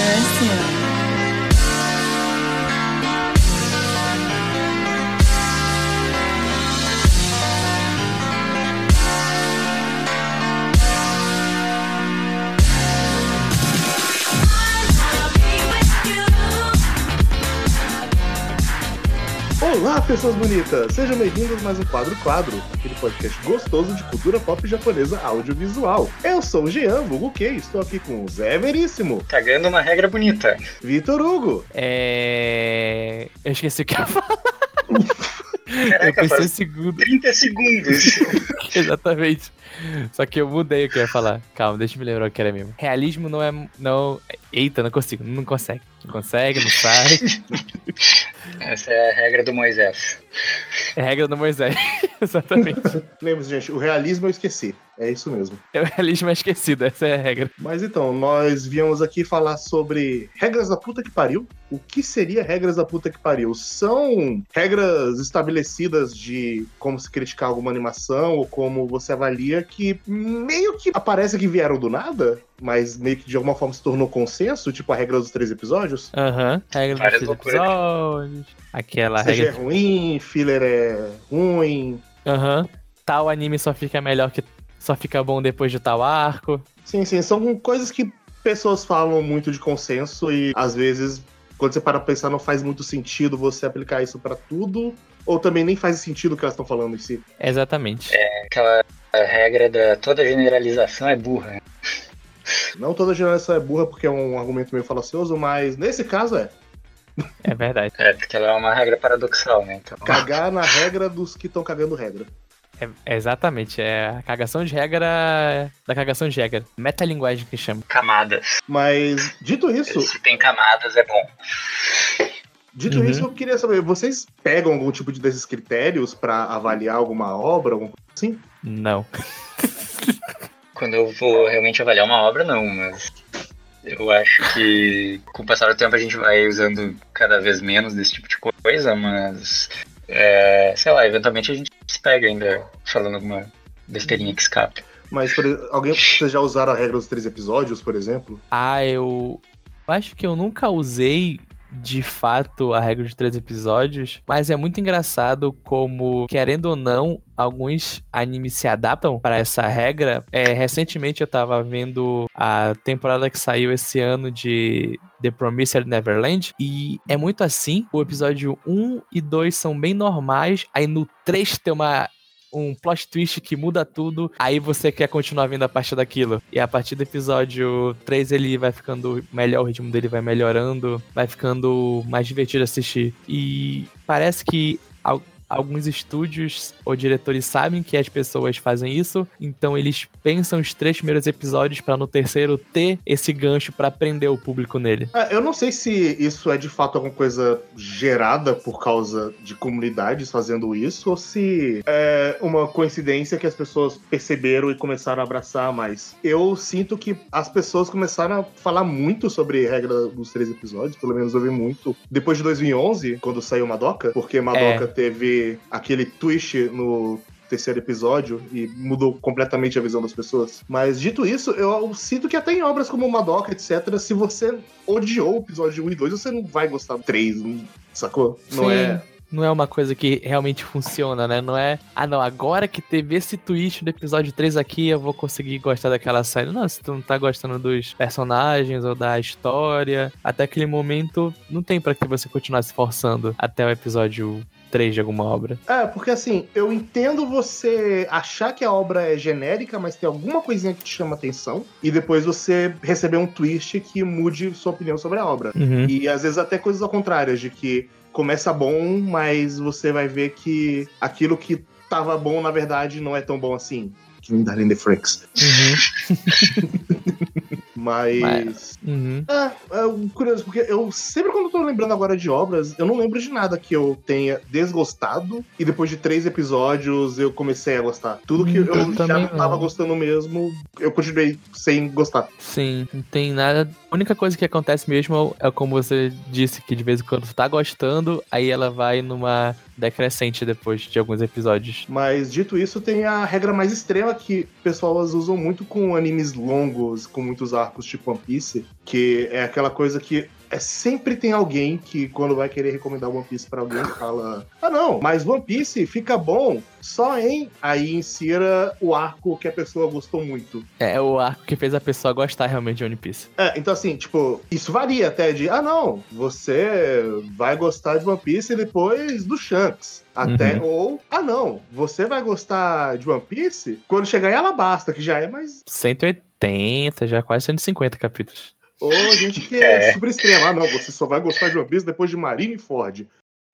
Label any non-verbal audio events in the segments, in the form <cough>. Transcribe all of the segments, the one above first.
而 심. Pessoas bonitas! Sejam bem-vindos a mais um Quadro Quadro, aquele podcast gostoso de cultura pop japonesa audiovisual. Eu sou o Jean, vulgo que estou aqui com o Zé Veríssimo, Cagando uma regra bonita. Vitor Hugo, É. Eu esqueci o que eu ia falar. eu Caraca, pensei um faz segundo. 30 segundos. <laughs> Exatamente. Só que eu mudei o que eu ia falar. Calma, deixa eu me lembrar o que era mesmo. Realismo não é. Não. Eita, não consigo. Não consegue. Não consegue, não sai. <laughs> Essa é a regra do Moisés. É regra do Moisés. <laughs> Exatamente. lembre-se, gente, o realismo eu esqueci. É isso mesmo. É o realismo é esquecido, essa é a regra. Mas então, nós viemos aqui falar sobre regras da puta que pariu. O que seria regras da puta que pariu? São regras estabelecidas de como se criticar alguma animação ou como você avalia que meio que aparece que vieram do nada, mas meio que de alguma forma se tornou consenso, tipo a regra dos três episódios. Aham. Regra dos três episódios. Aquela Seja é ruim, filler é ruim. Aham. Tal anime só fica melhor que. Só fica bom depois de tal arco. Sim, sim, são coisas que pessoas falam muito de consenso e às vezes, quando você para pra pensar, não faz muito sentido você aplicar isso pra tudo, ou também nem faz sentido o que elas estão falando em si. Exatamente. Aquela regra da toda generalização é burra. né? Não toda geração é burra porque é um argumento meio falacioso, mas nesse caso é. É verdade. É, porque ela é uma regra paradoxal, né? Então, Cagar na regra dos que estão cagando regra. É, exatamente. É a cagação de regra da cagação de regra. Metalinguagem que chama. camadas. Mas, dito isso, Se tem camadas, é bom. dito Uhum. isso, eu queria saber, vocês pegam algum tipo de desses critérios pra avaliar alguma obra, alguma coisa assim? Não. Quando eu vou realmente avaliar uma obra, não, mas eu acho que com o passar do tempo a gente vai usando cada vez menos desse tipo de coisa, mas é, sei lá, eventualmente a gente se pega ainda falando alguma besteirinha que escape. Mas por, alguém, vocês já usaram a regra dos três episódios, por exemplo? Ah, eu acho que eu nunca usei de fato a regra de três episódios, mas é muito engraçado como, querendo ou não, alguns animes se adaptam para essa regra. É, recentemente eu tava vendo a temporada que saiu esse ano de The Promised Neverland e é muito assim. O episódio 1 e 2 são bem normais, aí no 3 tem uma um plot twist que muda tudo, aí você quer continuar vendo a partir daquilo. E a partir do episódio 3 ele vai ficando melhor, o ritmo dele vai melhorando, vai ficando mais divertido assistir. E parece que alguns estúdios ou diretores sabem que as pessoas fazem isso, então eles pensam os três primeiros episódios pra no terceiro ter esse gancho pra prender o público nele. Ah, eu não sei se isso é de fato alguma coisa gerada por causa de comunidades fazendo isso, ou se é uma coincidência que as pessoas perceberam e começaram a abraçar mais. Eu sinto que as pessoas começaram a falar muito sobre a regra dos três episódios, pelo menos eu vi muito, depois de 2011, quando saiu Madoka, porque Madoka teve aquele twist no terceiro episódio e mudou completamente a visão das pessoas. Mas dito isso, eu sinto que até em obras como Madoka, etc., se você odiou o episódio 1 e 2, você não vai gostar do 3, não- sacou? Não Sim. é. Não é uma coisa que realmente funciona, né? Não é, ah não, agora que teve esse twist do episódio 3 aqui, eu vou conseguir gostar daquela série. Não, se tu não tá gostando dos personagens ou da história, até aquele momento, não tem pra que você continuar se forçando até o episódio 3 de alguma obra. É, porque assim, eu entendo você achar que a obra é genérica, mas tem alguma coisinha que te chama atenção, e depois você receber um twist que mude sua opinião sobre a obra. Uhum. E às vezes até coisas ao contrário, de que começa bom, mas você vai ver que aquilo que tava bom, na verdade, não é tão bom assim. Que nem Darling the Franks. Uhum. <laughs> Mas. Uhum. É, é curioso, porque eu sempre quando eu tô lembrando agora de obras, eu não lembro de nada que eu tenha desgostado e depois de três episódios eu comecei a gostar. Tudo que Hum, eu, eu já não tava não. gostando mesmo, eu continuei sem gostar. Sim, não tem nada A única coisa que acontece mesmo é como você disse, que de vez em quando tu tá gostando, aí ela vai numa decrescente depois de alguns episódios. Mas dito isso, tem a regra mais extrema que pessoas usam muito com animes longos, com muitos arcos tipo One Piece, que é aquela coisa que é sempre tem alguém que, quando vai querer recomendar One Piece pra alguém, fala: Ah, não, mas One Piece fica bom só em. Aí insira o arco que a pessoa gostou muito. É o arco que fez a pessoa gostar realmente de One Piece. É, então assim, tipo, isso varia até de: Ah, não, você vai gostar de One Piece depois do Shanks. Até, Uhum. ou, ah não, você vai gostar de One Piece quando chegar em Alabasta, que já é mais 180, já quase 150 capítulos. Ou a gente que é, É. super extremo. Ah, não, você só vai gostar de One Piece depois de Marineford.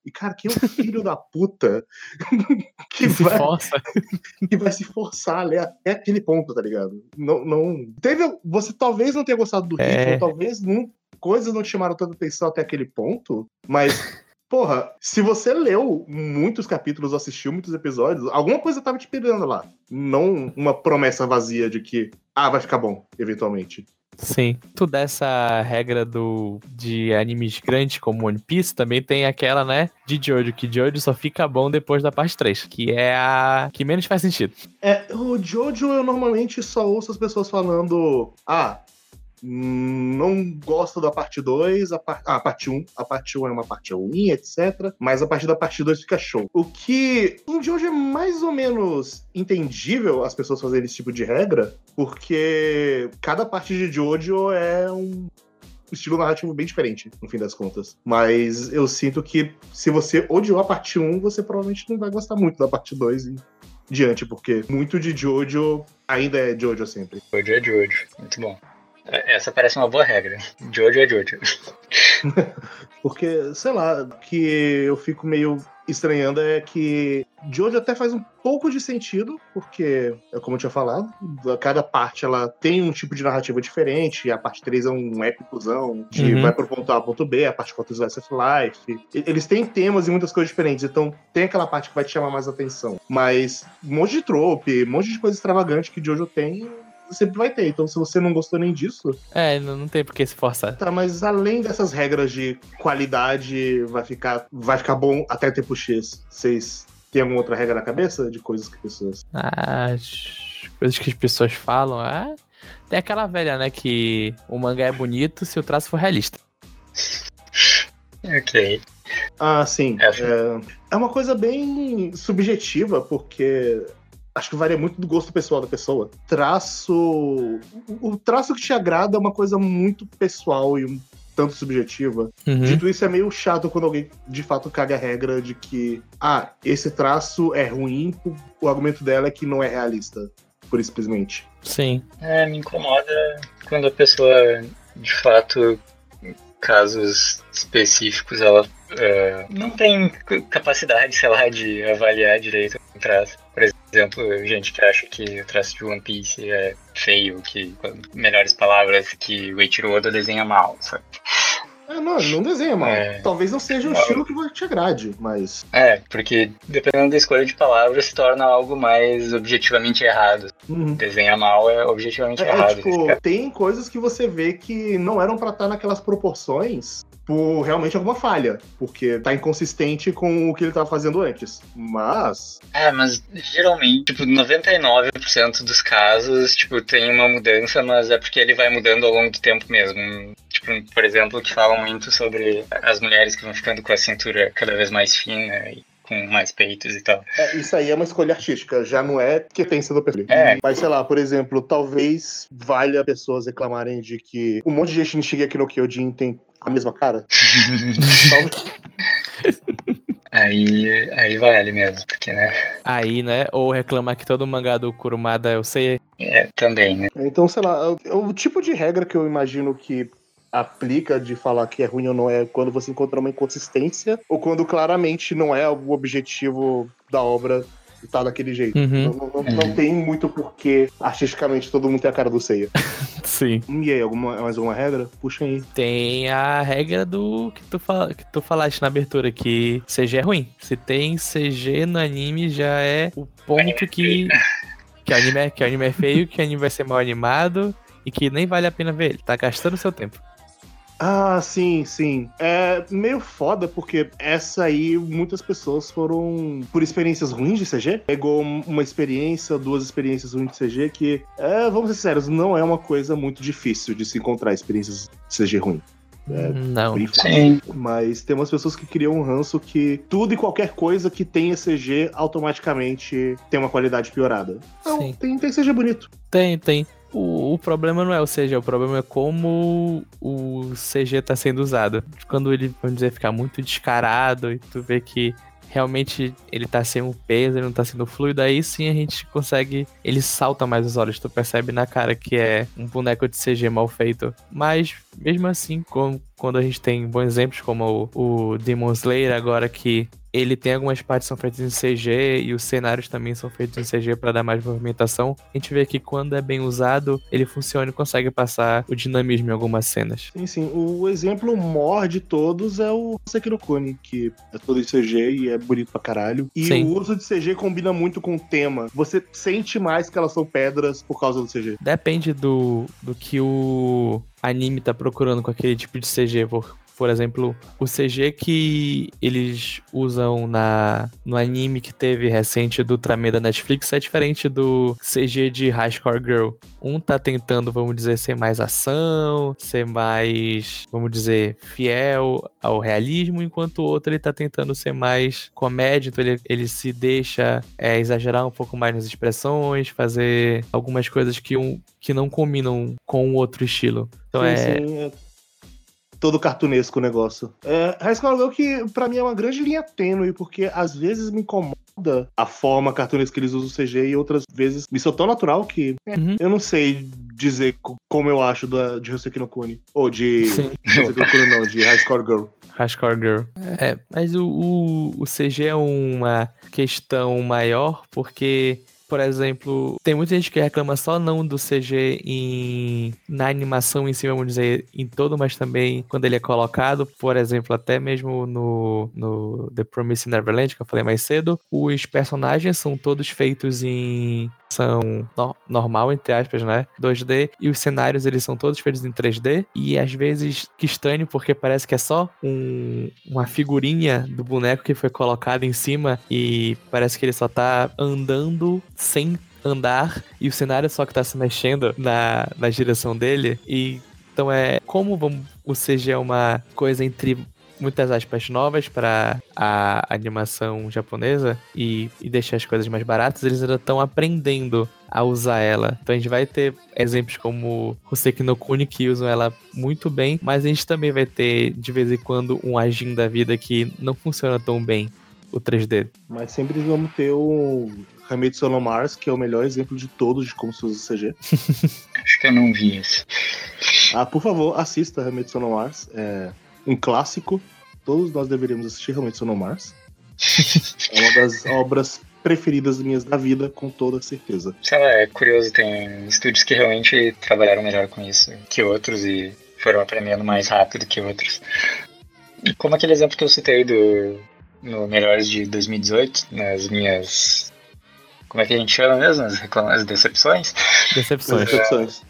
E, cara, que é o filho da puta <laughs> que se vai, força. <laughs> que vai se forçar a ler até aquele ponto, tá ligado? Não, não... Teve, você talvez não tenha gostado do É. ritmo, talvez não, coisas não te chamaram tanta atenção até aquele ponto, mas... <laughs> Porra, se você leu muitos capítulos, assistiu muitos episódios, alguma coisa tava te pegando lá. Não uma promessa vazia de que, ah, vai ficar bom, eventualmente. Sim. Tu dessa regra do de animes grandes como One Piece, também tem aquela, né, de Jojo, que Jojo só fica bom depois da parte 3, que é a que menos faz sentido. É, o Jojo eu normalmente só ouço as pessoas falando: ah, não gosto da parte 2, a, par... ah, a parte 1, a parte 1 é uma parte ruim, etc. Mas a partir da parte 2 fica show. O que em Jojo é mais ou menos entendível as pessoas fazerem esse tipo de regra, porque cada parte de Jojo é um estilo narrativo bem diferente, no fim das contas. Mas eu sinto que se você odiou a parte 1, você provavelmente não vai gostar muito da parte 2 e diante, porque muito de Jojo ainda é Jojo sempre. Jojo é Jojo. Muito bom. Essa parece uma boa regra. Jojo é Jojo. <laughs> Porque, sei lá, o que eu fico meio estranhando é que Jojo até faz um pouco de sentido, porque, é como eu tinha falado, cada parte ela tem um tipo de narrativa diferente, a parte 3 é um épicozão, de Uhum. vai pro ponto A, ponto B, a parte 4 é Slice of Life. Eles têm temas e muitas coisas diferentes, então tem aquela parte que vai te chamar mais atenção. Mas um monte de trope, um monte de coisa extravagante que Jojo tem, sempre vai ter. Então se você não gostou nem disso, É, não, não tem por que se forçar. Tá, mas além dessas regras de qualidade, vai ficar, vai ficar bom até tempo X. Vocês têm alguma outra regra na cabeça de coisas que pessoas. As coisas que as pessoas falam, ah, tem aquela velha, né, que o mangá é bonito se o traço for realista. Ok. Ah, sim. É. É, é uma coisa bem subjetiva, porque acho que varia muito do gosto pessoal da pessoa. Traço. o- traço que te agrada é uma coisa muito pessoal e um tanto subjetiva. Uhum. Dito isso, é meio chato quando alguém de fato caga a regra de que, ah, esse traço é ruim, o argumento dela é que não é realista, por simplesmente. Sim. É, me incomoda quando a pessoa, de fato, em casos específicos, ela é, não tem capacidade, sei lá, de avaliar direito o traço. Por exemplo, gente que acha que o traço de One Piece é feio, que, com melhores palavras, que o Eiichiro Oda desenha mal, sabe? Ah, não, não desenha mal. É. Talvez não seja um Não. estilo que te agrade, mas. É, porque dependendo da escolha de palavras se torna algo mais objetivamente errado. Uhum. Desenhar mal é objetivamente É, é, errado. tipo, tem coisas que você vê que não eram pra estar naquelas proporções por realmente alguma falha, porque tá inconsistente com o que ele tava fazendo antes. Mas. É, mas geralmente, tipo, 99% dos casos, tipo, tem uma mudança, mas é porque ele vai mudando ao longo do tempo mesmo. Tipo, por exemplo, que falam muito sobre as mulheres que vão ficando com a cintura cada vez mais fina e com mais peitos e tal. É, isso aí é uma escolha artística, já não é que pensa do perfil. É. Mas sei lá, por exemplo, talvez valha pessoas reclamarem de que um monte de gente chega aqui no Kyojin tem a mesma cara. Talvez- <laughs> aí, aí vale mesmo, porque, né? Aí, né, ou reclamar que todo mangá do Kurumada eu sei. É, também, né? Então, sei lá, o, o tipo de regra que eu imagino que aplica de falar que é ruim ou não é quando você encontra uma inconsistência ou quando claramente não é o objetivo da obra estar daquele jeito. Uhum. Não, não- não- não tem muito porquê artisticamente todo mundo tem a cara do Seiya. <laughs> Sim. E aí, alguma, mais alguma regra? Puxa aí. Tem a regra do que tu, fala, que tu falaste na abertura, que CG é ruim. Se tem CG no anime, já é o ponto que. Que o anime é, que o anime é feio, que o anime vai ser mal animado e que nem vale a pena ver ele, tá gastando seu tempo. Ah, sim, sim. É meio foda porque essa aí muitas pessoas foram por experiências ruins de CG. Pegou uma experiência, duas experiências ruins de CG que, é, vamos ser sérios, não é uma coisa muito difícil de se encontrar experiências de CG ruim. É, não. Sim. Mas tem umas pessoas que criam um ranço que tudo e qualquer coisa que tenha CG automaticamente tem uma qualidade piorada. Não, Sim. tem, tem CG bonito. Tem, tem. O, o problema não é o CG, o problema é como o CG tá sendo usado. Quando ele, vamos dizer, ficar muito descarado e tu vê que realmente ele tá sem um peso, ele não tá sendo fluido, aí sim a gente consegue. Ele salta mais os olhos, tu percebe na cara que é um boneco de CG mal feito. Mas mesmo assim, quando a gente tem bons exemplos, como o, o Demon Slayer, agora que ele tem algumas partes que são feitas em CG e os cenários também são feitos em CG para dar mais movimentação. A gente vê que quando é bem usado, ele funciona e consegue passar o dinamismo em algumas cenas. Sim, sim. O exemplo maior de todos é o Sekiro Kuni, que é todo em CG e é bonito pra caralho. E Sim. o uso de CG combina muito com o tema. Você sente mais que elas são pedras por causa do CG. Depende do, do que o anime tá procurando com aquele tipo de CG. Por, exemplo, o CG que eles usam na, no anime que teve recente do Ultraman da Netflix é diferente do CG de High Score Girl. Um tá tentando, vamos dizer, ser mais ação, ser mais, vamos dizer, fiel ao realismo, enquanto o outro ele tá tentando ser mais comédia, então ele, ele se deixa é, exagerar um pouco mais nas expressões, fazer algumas coisas que, um, que não combinam com o outro estilo. Então sim, é, sim, é todo cartunesco o negócio. É, High School Girl que pra mim é uma grande linha tênue, porque às vezes me incomoda a forma cartunesca que eles usam o CG e outras vezes me sou tão natural que é, Uhum. eu não sei dizer co- como eu acho da, de Hoseki no Kuni. Ou de... Sim. Hoseki no Kuni não, de High Score Girl. Hardcore Girl. É, mas o, o, o CG é uma questão maior porque, por exemplo, tem muita gente que reclama só não do CG em, na animação em si, vamos dizer, em todo, mas também quando ele é colocado, por exemplo, até mesmo no, no The Promised Neverland, que eu falei mais cedo, os personagens são todos feitos em são no- normal, entre aspas, né? 2D. E os cenários, eles são todos feitos em 3D. E às vezes, que estranho, porque parece que é só um- uma figurinha do boneco que foi colocada em cima. E parece que ele só tá andando sem andar. E o cenário só que tá se mexendo na, na direção dele. E então é como vamos, o CG é uma coisa entre muitas aspas novas para a animação japonesa e, e deixar as coisas mais baratas, eles ainda estão aprendendo a usar ela. Então a gente vai ter exemplos como Hoseki no Kuni que usam ela muito bem, mas a gente também vai ter de vez em quando um Ajin da vida que não funciona tão bem o 3D. Mas sempre vamos ter o Hamitsu no Mars, que é o melhor exemplo de todos de como se usa CG. Acho que eu não vi esse. Ah, por favor, assista Hamitsu no Mars. É um clássico. Todos nós deveríamos assistir Hamitsu no Mars. <laughs> É uma das obras preferidas minhas da vida, com toda certeza. Sei lá, é curioso, tem estúdios que realmente trabalharam melhor com isso que outros e foram aprendendo mais rápido que outros. E como aquele exemplo que eu citei do no Melhores de 2018, nas minhas. Como é que a gente chama mesmo? As, reclama- as decepções? Decepções. Decepções.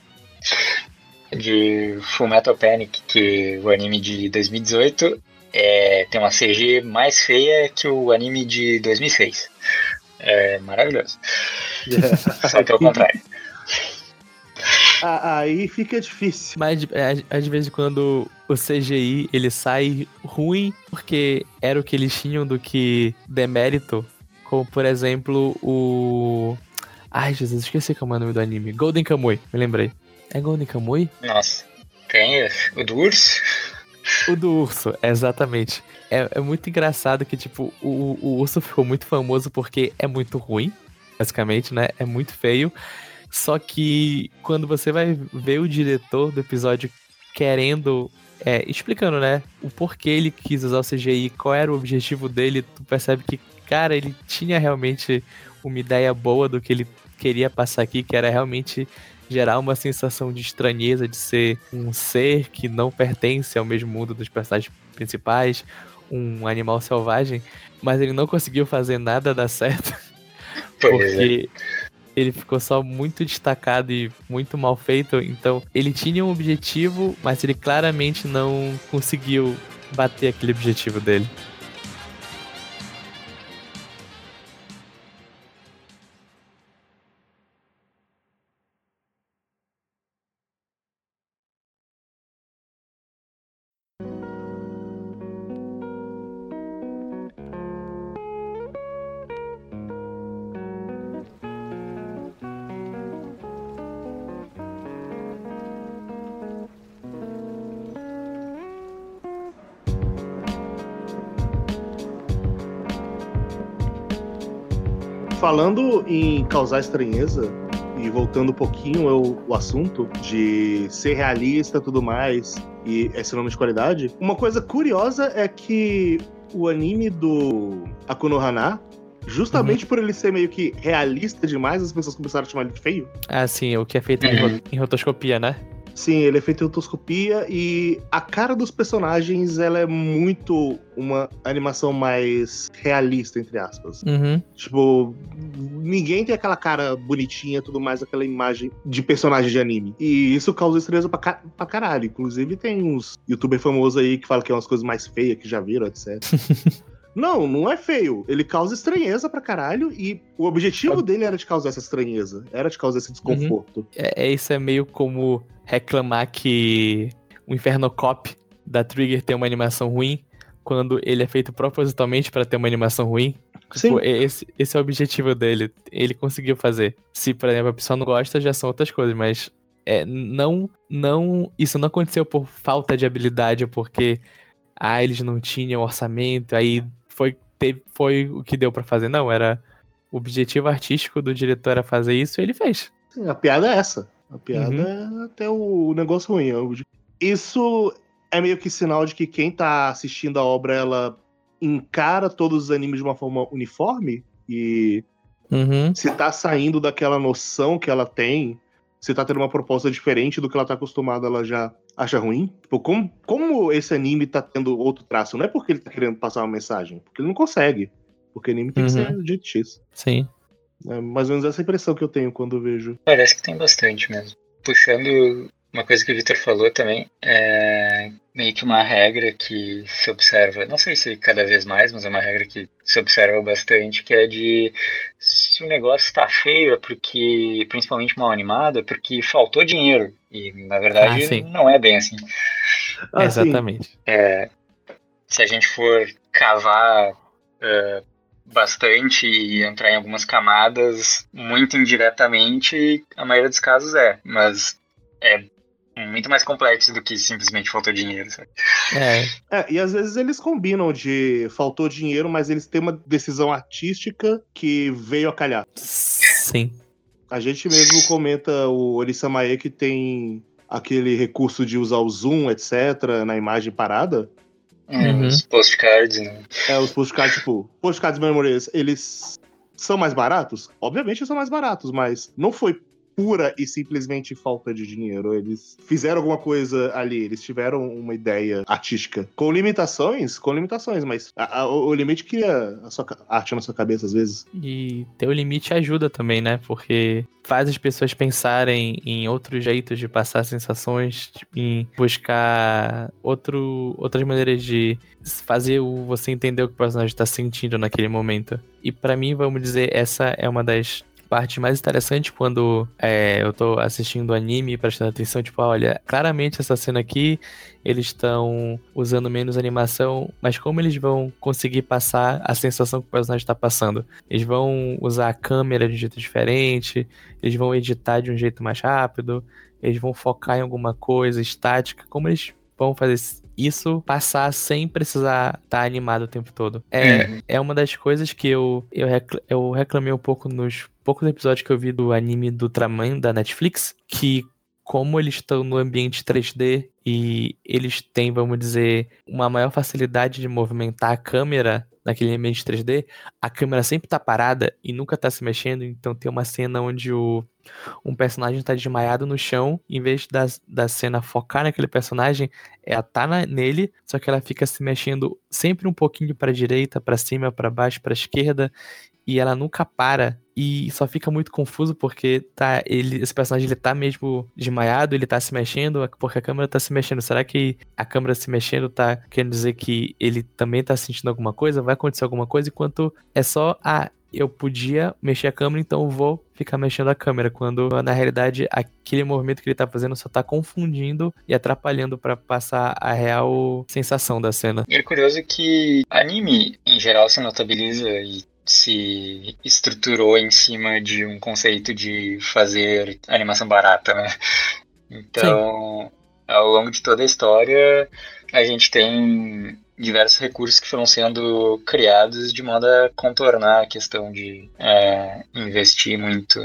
De Full Metal Panic, que o anime de 2018 é, tem uma CG mais feia que o anime de 2006. É maravilhoso. <laughs> Só que é o contrário. Ah, Aí fica difícil. Mas é, às vezes quando o CGI ele sai ruim porque era o que eles tinham do que demérito, como por exemplo o Ai, Jesus, esqueci como é o nome do anime. Golden Kamuy, me lembrei. É Golden Kamuy? Nossa, tem o do urso. O do urso, exatamente. É, é muito engraçado que, tipo, o, o urso ficou muito famoso porque é muito ruim, basicamente, né? É muito feio. Só que quando você vai ver o diretor do episódio querendo. é, explicando, né? O porquê ele quis usar o CGI, qual era o objetivo dele, tu percebe que, cara, ele tinha realmente uma ideia boa do que ele queria passar aqui, que era realmente gerar uma sensação de estranheza, de ser um ser que não pertence ao mesmo mundo dos personagens principais, um animal selvagem, mas ele não conseguiu fazer nada dar certo, <laughs> é. porque ele ficou só muito destacado e muito mal feito. Então, ele tinha um objetivo, mas ele claramente não conseguiu bater aquele objetivo dele. Falando em causar estranheza, e voltando um pouquinho ao, o assunto de ser realista e tudo mais, e esse nome de qualidade, uma coisa curiosa é que o anime do Akunohana, justamente uhum. por ele ser meio que realista demais, as pessoas começaram a chamar ele de feio. Ah, sim, o que é feito em, em rotoscopia, né? Sim, ele é feito em otoscopia e a cara dos personagens ela é muito uma animação mais realista, entre aspas. Uhum. Tipo, ninguém tem aquela cara bonitinha, tudo mais, aquela imagem de personagem de anime. E isso causa estranheza pra, ca pra caralho. Inclusive, tem uns youtuber famosos aí que falam que é umas coisas mais feias que já viram, etc. <laughs> Não, não é feio. Ele causa estranheza pra caralho e o objetivo dele era de causar essa estranheza, era de causar esse desconforto. Uhum. É, isso é meio como reclamar que o Inferno Cop da Trigger tem uma animação ruim quando ele é feito propositalmente para ter uma animação ruim. Sim. Tipo, esse, esse é o objetivo dele. Ele conseguiu fazer. Se, por exemplo, a pessoa não gosta, já são outras coisas, mas é, não, não, isso não aconteceu por falta de habilidade, porque ah, eles não tinham orçamento, aí foi, teve, foi o que deu para fazer. Não, era o objetivo artístico do diretor era fazer isso e ele fez. Sim, a piada é essa. A piada uhum. é até o negócio ruim. Isso é meio que sinal de que quem tá assistindo a obra, ela encara todos os animes de uma forma uniforme e uhum. se tá saindo daquela noção que ela tem, se tá tendo uma proposta diferente do que ela tá acostumada, ela já acha ruim. Tipo, como, como esse anime tá tendo outro traço? Não é porque ele tá querendo passar uma mensagem, porque ele não consegue. Porque anime tem uhum. que ser do jeito X. Sim. É mais ou menos essa impressão que eu tenho quando eu vejo. Parece que tem bastante mesmo. Puxando uma coisa que o Victor falou também, é meio que uma regra que se observa, não sei se cada vez mais, mas é uma regra que se observa bastante, que é de se o negócio está feio é porque, principalmente mal animado, é porque faltou dinheiro. E na verdade ah, não é bem assim. Ah, Exatamente. É, se a gente for cavar uh, bastante e entrar em algumas camadas, muito indiretamente, a maioria dos casos é, mas é muito mais complexo do que simplesmente faltou dinheiro, sabe? É. é. E às vezes eles combinam de faltou dinheiro, mas eles têm uma decisão artística que veio a calhar. Sim. A gente mesmo comenta o Orisamae que tem aquele recurso de usar o zoom, etc., na imagem parada. Uhum. Os postcards, né? É, os postcards, tipo, postcards memorias, eles são mais baratos? Obviamente são mais baratos, mas não foi pura e simplesmente falta de dinheiro. Eles fizeram alguma coisa ali, eles tiveram uma ideia artística. Com limitações, com limitações, mas a, a, o limite cria a sua arte na sua cabeça às vezes. E ter o limite ajuda também, né? Porque faz as pessoas pensarem em outros jeitos de passar sensações, tipo, em buscar outro, outras maneiras de fazer você entender o que o personagem está sentindo naquele momento. E para mim, vamos dizer, essa é uma das parte mais interessante quando é, eu tô assistindo o anime e prestando atenção, tipo, olha, claramente essa cena aqui, eles estão usando menos animação, mas como eles vão conseguir passar a sensação que o personagem está passando? Eles vão usar a câmera de um jeito diferente, eles vão editar de um jeito mais rápido, eles vão focar em alguma coisa estática, como eles vão fazer isso passar sem precisar estar tá animado o tempo todo. É, é. é uma das coisas que eu, eu reclamei um pouco nos poucos episódios que eu vi do anime do Ultraman da Netflix, que como eles estão no ambiente 3D e eles têm, vamos dizer, uma maior facilidade de movimentar a câmera naquele ambiente 3D, a câmera sempre tá parada e nunca tá se mexendo, então tem uma cena onde o, um personagem tá desmaiado no chão, em vez da, da cena focar naquele personagem, ela tá na, nele, só que ela fica se mexendo sempre um pouquinho para direita, para cima, para baixo, para esquerda, e ela nunca para e só fica muito confuso porque tá ele esse personagem ele tá mesmo desmaiado, ele tá se mexendo, porque a câmera tá se mexendo. Será que a câmera se mexendo tá querendo dizer que ele também tá sentindo alguma coisa? Vai acontecer alguma coisa enquanto é só a eu podia mexer a câmera, então eu vou ficar mexendo a câmera, quando na realidade aquele movimento que ele tá fazendo só tá confundindo e atrapalhando para passar a real sensação da cena. E é curioso que anime em geral se notabiliza e se estruturou em cima de um conceito de fazer animação barata, né? Então, Sim. ao longo de toda a história, a gente tem diversos recursos que foram sendo criados de modo a contornar a questão de é, investir muito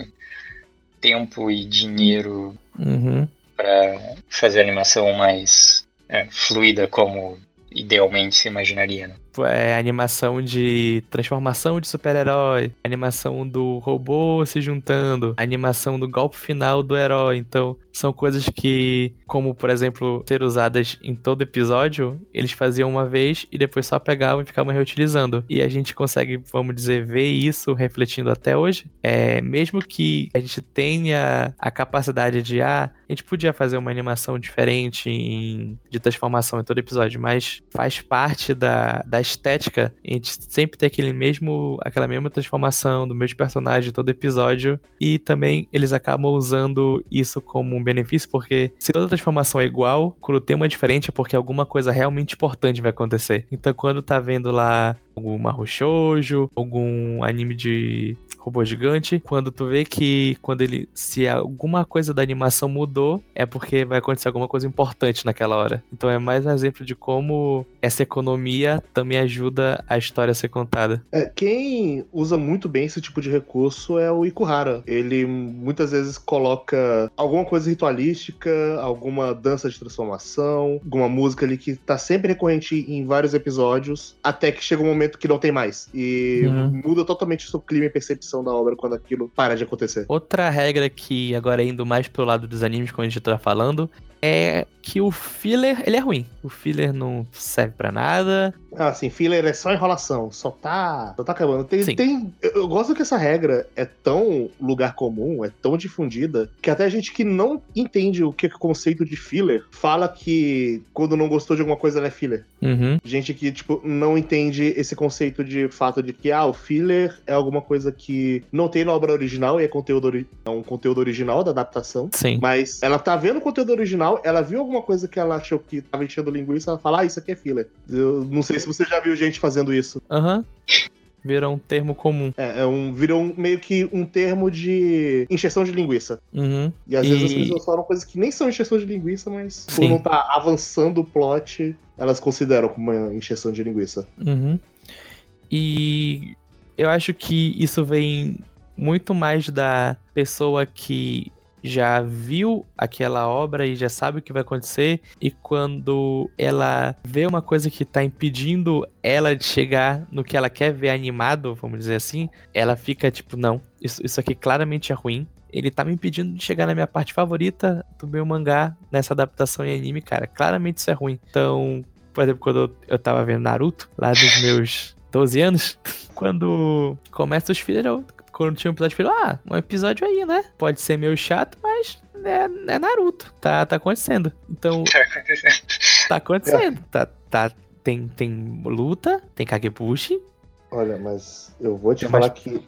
tempo e dinheiro uhum. para fazer a animação mais é, fluida como idealmente se imaginaria. Né? É, animação de transformação de super-herói, animação do robô se juntando, animação do golpe final do herói. Então, são coisas que, como por exemplo, ser usadas em todo episódio, eles faziam uma vez e depois só pegavam e ficavam reutilizando. E a gente consegue, vamos dizer, ver isso refletindo até hoje. É, mesmo que a gente tenha a capacidade de, ah, a gente podia fazer uma animação diferente em, de transformação em todo episódio, mas faz parte da, da estética, a gente sempre tem aquele mesmo, aquela mesma transformação do mesmo personagem todo episódio. E também eles acabam usando isso como um benefício, porque se toda transformação é igual, quando tem uma diferente é porque alguma coisa realmente importante vai acontecer. Então quando tá vendo lá algum Shoujo, algum anime de robô gigante, quando tu vê que quando ele se alguma coisa da animação mudou, é porque vai acontecer alguma coisa importante naquela hora. Então é mais um exemplo de como essa economia também ajuda a história a ser contada. É, quem usa muito bem esse tipo de recurso é o Ikuhara. Ele muitas vezes coloca alguma coisa ritualística, alguma dança de transformação, alguma música ali que tá sempre recorrente em vários episódios, até que chega um momento que não tem mais. E uhum. muda totalmente o seu clima e percepção da obra quando aquilo para de acontecer. Outra regra que, agora indo mais pro lado dos animes, como a gente tá falando, é que o filler, ele é ruim. O filler não serve para nada. Ah, sim, filler é só enrolação, só tá, só tá acabando. Tem, sim. tem, eu gosto que essa regra é tão lugar comum, é tão difundida, que até gente que não entende o que é o conceito de filler fala que quando não gostou de alguma coisa ela é filler. Uhum. Gente que, tipo, não entende esse conceito de fato de que, ah, o filler é alguma coisa que não tem na obra original e é conteúdo é um conteúdo original da adaptação. Sim. Mas ela tá vendo o conteúdo original ela viu alguma coisa que ela achou que tava enchendo linguiça, ela fala, ah, isso aqui é filler. Eu não sei se você já viu gente fazendo isso. Aham. Uhum. Virou um termo comum. É, é um, virou um, meio que um termo de encheção de linguiça. Uhum. E às e... vezes as pessoas falam coisas que nem são encheção de linguiça, mas Sim. por não estar tá avançando o plot, elas consideram como uma encheção de linguiça. Uhum. E eu acho que isso vem muito mais da pessoa que já viu aquela obra e já sabe o que vai acontecer, e quando ela vê uma coisa que tá impedindo ela de chegar no que ela quer ver animado, vamos dizer assim, ela fica tipo, não, isso, isso aqui claramente é ruim. Ele tá me impedindo de chegar na minha parte favorita do meu mangá nessa adaptação em anime, cara. Claramente isso é ruim. Então, por exemplo, quando eu, tava vendo Naruto, lá dos meus 12 anos, <laughs> quando começa os filhos, eu quando tinha um episódio, eu falei, ah, um episódio aí, né? Pode ser meio chato, mas é, é Naruto. Tá, tá acontecendo. Então. <laughs> Tá acontecendo. Tá, tá, tem, tem luta, tem Kagebushi. Olha, mas eu vou te falar que.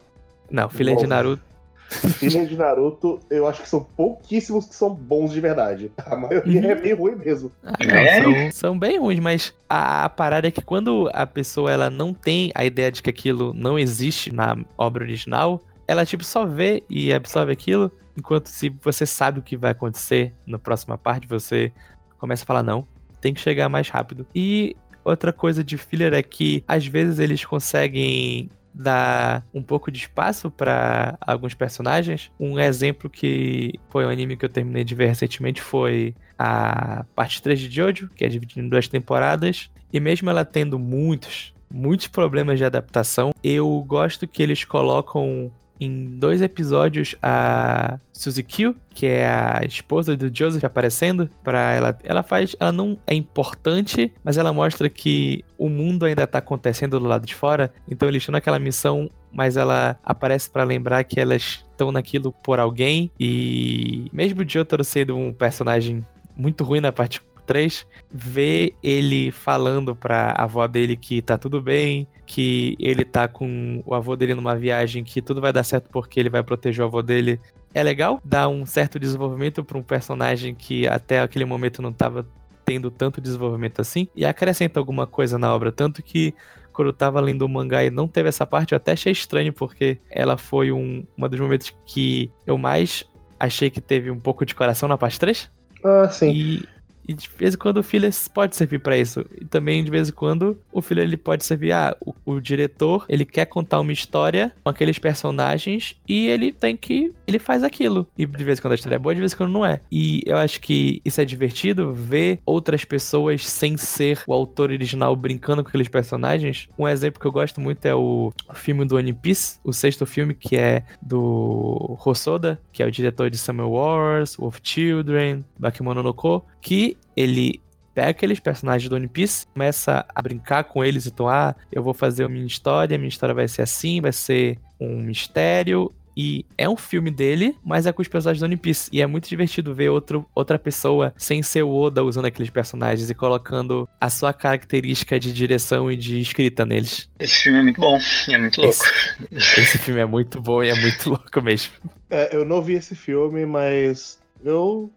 Não, filha de Naruto. <laughs> Filha de Naruto, eu acho que são pouquíssimos que são bons de verdade. A maioria uhum. é bem ruim mesmo. Ah, não, é? são, são, bem ruins, mas a, a, parada é que quando a pessoa ela não tem a ideia de que aquilo não existe na obra original, ela tipo só vê e absorve aquilo, enquanto se você sabe o que vai acontecer na próxima parte, você começa a falar não, tem que chegar mais rápido. E outra coisa de filler é que às vezes eles conseguem dar um pouco de espaço para alguns personagens. Um exemplo que foi um anime que eu terminei de ver recentemente foi a parte 3 de Jojo, que é dividida em duas temporadas. E mesmo ela tendo muitos, muitos problemas de adaptação, eu gosto que eles colocam em dois episódios a Suzy Q, que é a esposa do Joseph aparecendo para ela. Ela faz, ela não é importante, mas ela mostra que o mundo ainda tá acontecendo do lado de fora. Então eles estão naquela missão mas ela aparece para lembrar que elas estão naquilo por alguém. E mesmo o Jotaro sendo um personagem muito ruim na parte 3, ver ele falando pra avó dele que tá tudo bem, que ele tá com o avô dele numa viagem, que tudo vai dar certo porque ele vai proteger o avô dele. É legal, dá um certo desenvolvimento para um personagem que até aquele momento não tava tendo tanto desenvolvimento assim, e acrescenta alguma coisa na obra, tanto que quando eu tava lendo o mangá e não teve essa parte, eu até achei estranho, porque ela foi um, um dos momentos que eu mais achei que teve um pouco de coração na parte 3. Ah, sim. E e de vez em quando o filler pode servir para isso. E também de vez em quando o filler ele pode servir ah, o, o, diretor, ele quer contar uma história com aqueles personagens e ele tem que ele faz aquilo. E de vez em quando a história é boa, de vez em quando não é. E eu acho que isso é divertido ver outras pessoas sem ser o autor original brincando com aqueles personagens. Um exemplo que eu gosto muito é o filme do One Piece, o sexto filme que é do Hosoda, que é o diretor de Summer Wars, Wolf Children, Bakemono no Ko, que ele pega aqueles personagens do One Piece, começa a brincar com eles, então, ah, eu vou fazer a minha história, a minha história vai ser assim, vai ser um mistério. E é um filme dele, mas é com os personagens do One Piece. E é muito divertido ver outro, outra pessoa sem ser o Oda usando aqueles personagens e colocando a sua característica de direção e de escrita neles. Esse filme é muito bom e é muito louco. Esse, esse filme é muito bom e é muito <laughs> louco mesmo. É, eu não vi esse filme, mas eu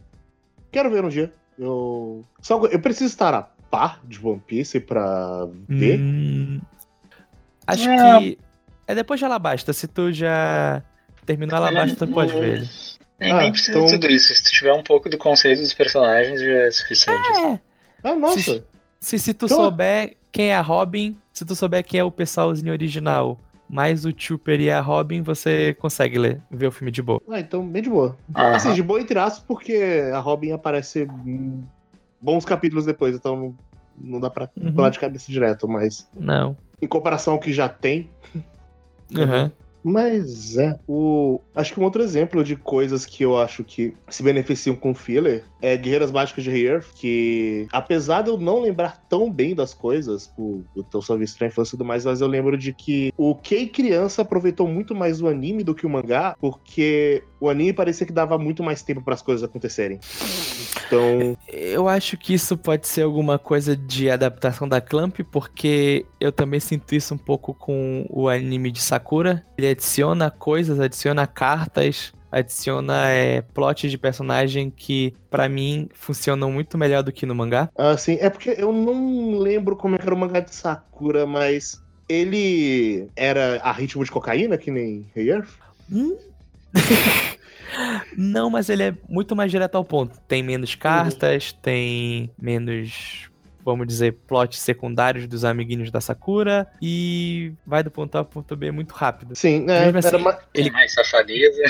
quero ver um dia. Eu. Só, eu preciso estar a par de One Piece pra ver. Hum, acho é. que. É depois de Alabasta. Se tu já terminou Alabasta, tu pode ver ele. Nem, ah, nem precisa então... de tudo isso. Se tu tiver um pouco do conceito dos personagens, já é suficiente. É. Ah, nossa. Se, se, se tu então... souber quem é a Robin, se tu souber quem é o pessoalzinho original, mais o Chopper e a Robin, você consegue ler, ver o filme de boa. Ah, então bem de boa. Ah, assim, de boa entre aspas, porque a Robin aparece bons capítulos depois, então não dá pra uhum. pular de cabeça direto, mas. Não. Em comparação ao que já tem. Uhum. Mas é. O... Acho que um outro exemplo de coisas que eu acho que se beneficiam com filler é Guerreiras Mágicas de Re-Earth, que apesar de eu não lembrar tão bem das coisas, o, eu só vi na infância e tudo mais, mas eu lembro de que o Kei criança aproveitou muito mais o anime do que o mangá, porque o anime parecia que dava muito mais tempo para as coisas acontecerem. Então. Eu acho que isso pode ser alguma coisa de adaptação da Clamp, porque eu também sinto isso um pouco com o anime de Sakura. Ele adiciona coisas, adiciona cartas, adiciona é, plot de personagem que, para mim, funcionam muito melhor do que no mangá. Ah, sim. É porque eu não lembro como é era o mangá de Sakura, mas ele era a ritmo de cocaína, que nem Hey Earth? Hum? <laughs> Não, mas ele é muito mais direto ao ponto. Tem menos cartas, uhum. tem menos, vamos dizer, plots secundários dos amiguinhos da Sakura e vai do ponto A ao ponto B muito rápido. Sim, é, mesmo assim, uma... ele mais safadeza.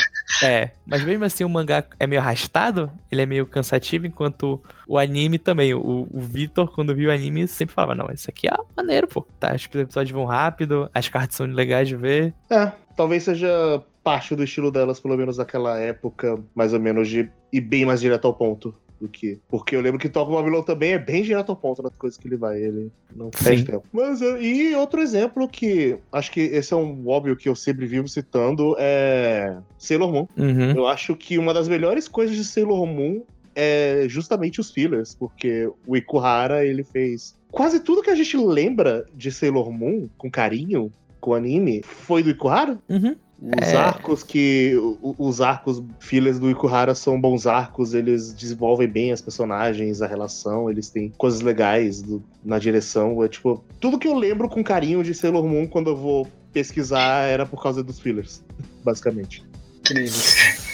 É, mas mesmo assim o mangá é meio arrastado, ele é meio cansativo, enquanto o anime também. O, o Vitor, quando viu o anime, sempre falava: Não, isso aqui é maneiro, pô. Tá, os episódios vão rápido, as cartas são legais de ver. É, talvez seja parte do estilo delas, pelo menos naquela época, mais ou menos, de ir bem mais direto ao ponto do que. Porque eu lembro que Toca Babylon também é bem direto ao ponto nas coisas que ele vai. Ele não perde tempo. Mas, eh, e outro exemplo que acho que esse é um óbvio que eu sempre vivo citando é Sailor Moon. Uhum. Eu acho que uma das melhores coisas de Sailor Moon é justamente os fillers, porque o Ikuhara ele fez quase tudo que a gente lembra de Sailor Moon com carinho, com anime, foi do Ikuhara. Uhum. Os é... arcos que. Os arcos filhas do Ikuhara são bons arcos, eles desenvolvem bem as personagens, a relação, eles têm coisas legais do, na direção. É tipo, tudo que eu lembro com carinho de Sailor Moon quando eu vou pesquisar era por causa dos fillers, basicamente. Incrível. <laughs>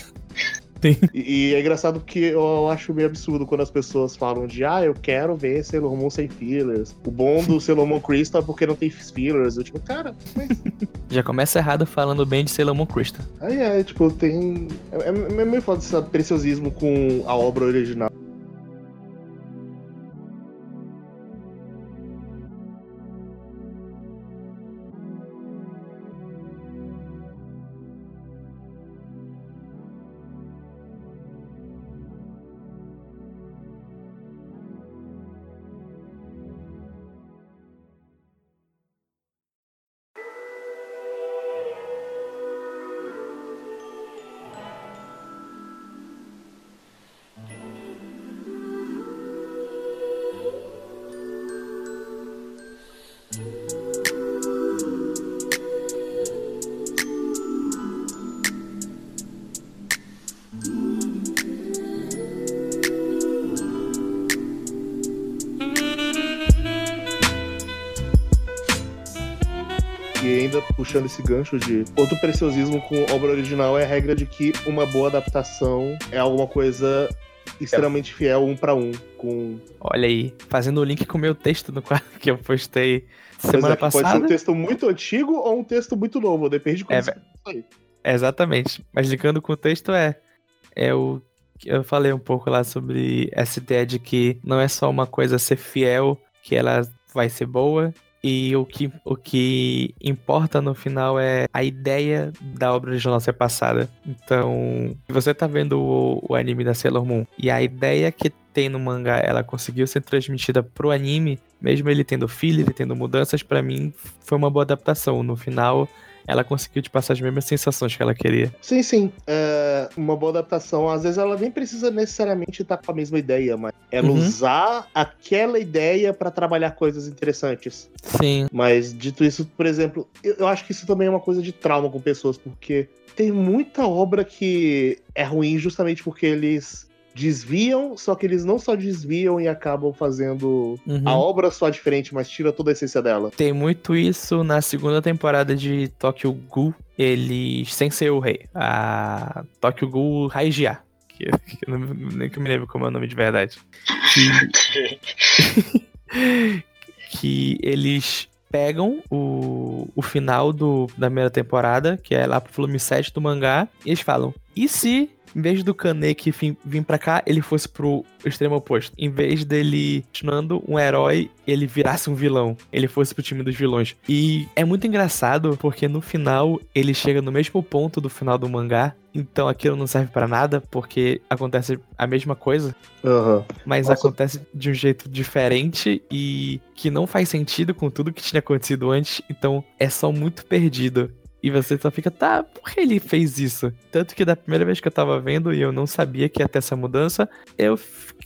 E, e, é engraçado porque eu acho meio absurdo quando as pessoas falam de ah, eu quero ver Sailor Moon sem fillers. O bom do Sailor Moon Crystal é porque não tem fillers. Eu tipo, cara, mas... <laughs> Já começa errado falando bem de Sailor Moon Crystal. Aí é, tipo, tem. É, é, é meio foda esse preciosismo com a obra original. Ainda puxando esse gancho de outro preciosismo com obra original é a regra de que uma boa adaptação é alguma coisa extremamente fiel um para um com Olha aí, fazendo o link com o meu texto no quadro <laughs> que eu postei Pois semana é, que Pode ser passada. um texto muito antigo ou um texto muito novo, depende de como É, você. Exatamente. Mas linkando com o texto é. É o. Eu falei um pouco lá sobre essa ideia de que não é só uma coisa ser fiel, que ela vai ser boa. E o que, o que importa no final é a ideia da obra original ser passada. Então, se você tá vendo o, o anime da Sailor Moon e a ideia que tem no mangá ela conseguiu ser transmitida pro anime, mesmo ele tendo filho, ele tendo mudanças, pra mim foi uma boa adaptação. No final, ela conseguiu te passar as mesmas sensações que ela queria. Sim, sim. É uma boa adaptação. Às vezes ela nem precisa necessariamente estar com a mesma ideia, mas ela Uhum. usar aquela ideia pra trabalhar coisas interessantes. Sim. Mas dito isso, por exemplo, eu acho que isso também é uma coisa de trauma com pessoas, porque tem muita obra que é ruim justamente porque eles desviam, só que eles não só desviam e acabam fazendo Uhum. a obra só diferente, mas tira toda a essência dela. Tem muito isso na segunda temporada de Tokyo Ghoul. Eles, sem ser o rei, a Tokyo Ghoul Raijia. Que, que <laughs> eu não, nem que eu me lembro como é o nome de verdade. Que, <laughs> que eles pegam o, o final do, da primeira temporada, que é lá pro volume 7 do mangá, e eles falam: e se, em vez do Kaneki vir pra cá, ele fosse pro extremo oposto? Em vez dele continuando um herói, ele virasse um vilão, ele fosse pro time dos vilões. E é muito engraçado porque no final ele chega no mesmo ponto do final do mangá. Então aquilo não serve pra nada, porque acontece a mesma coisa Aham. mas Nossa. acontece de um jeito diferente e que não faz sentido com tudo que tinha acontecido antes, então é só muito perdido. E você só fica, tá, por que ele fez isso? Tanto que da primeira vez que eu tava vendo e eu não sabia que ia ter essa mudança, eu,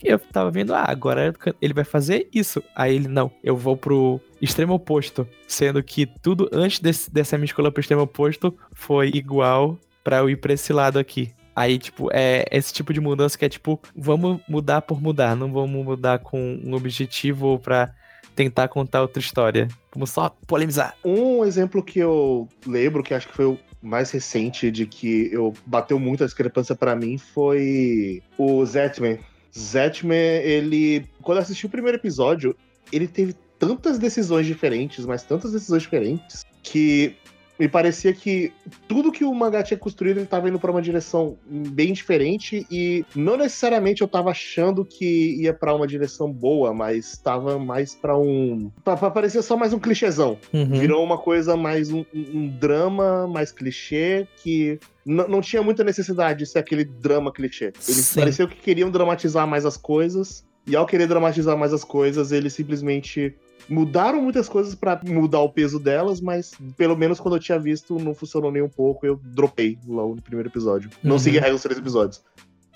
eu tava vendo, ah, agora ele vai fazer isso. Aí ele, não, eu vou pro extremo oposto. Sendo que tudo antes desse- dessa minha escolha pro extremo oposto foi igual pra eu ir pra esse lado aqui. Aí, tipo, é esse tipo de mudança que é tipo, vamos mudar por mudar, não vamos mudar com um objetivo pra tentar contar outra história. Vamos só polemizar. Um exemplo que eu lembro, que acho que foi o mais recente, de que eu bateu muito a discrepância pra mim, foi o Zetman. Zetman, ele. Quando eu assisti o primeiro episódio, ele teve tantas decisões diferentes, mas tantas decisões diferentes, que me parecia que tudo que o mangá tinha construído ele tava indo pra uma direção bem diferente e não necessariamente eu tava achando que ia pra uma direção boa, mas tava mais pra um. pa- pa- Parecia só mais um clichêzão. Uhum. Virou uma coisa mais um, um- drama mais clichê que não tinha muita necessidade de ser aquele drama clichê. Eles Sim. pareciam que queriam dramatizar mais as coisas. E ao querer dramatizar mais as coisas, eles simplesmente mudaram muitas coisas pra mudar o peso delas, mas pelo menos quando eu tinha visto não funcionou nem um pouco, eu dropei logo no primeiro episódio. Não Uhum. segui a regra dos três episódios.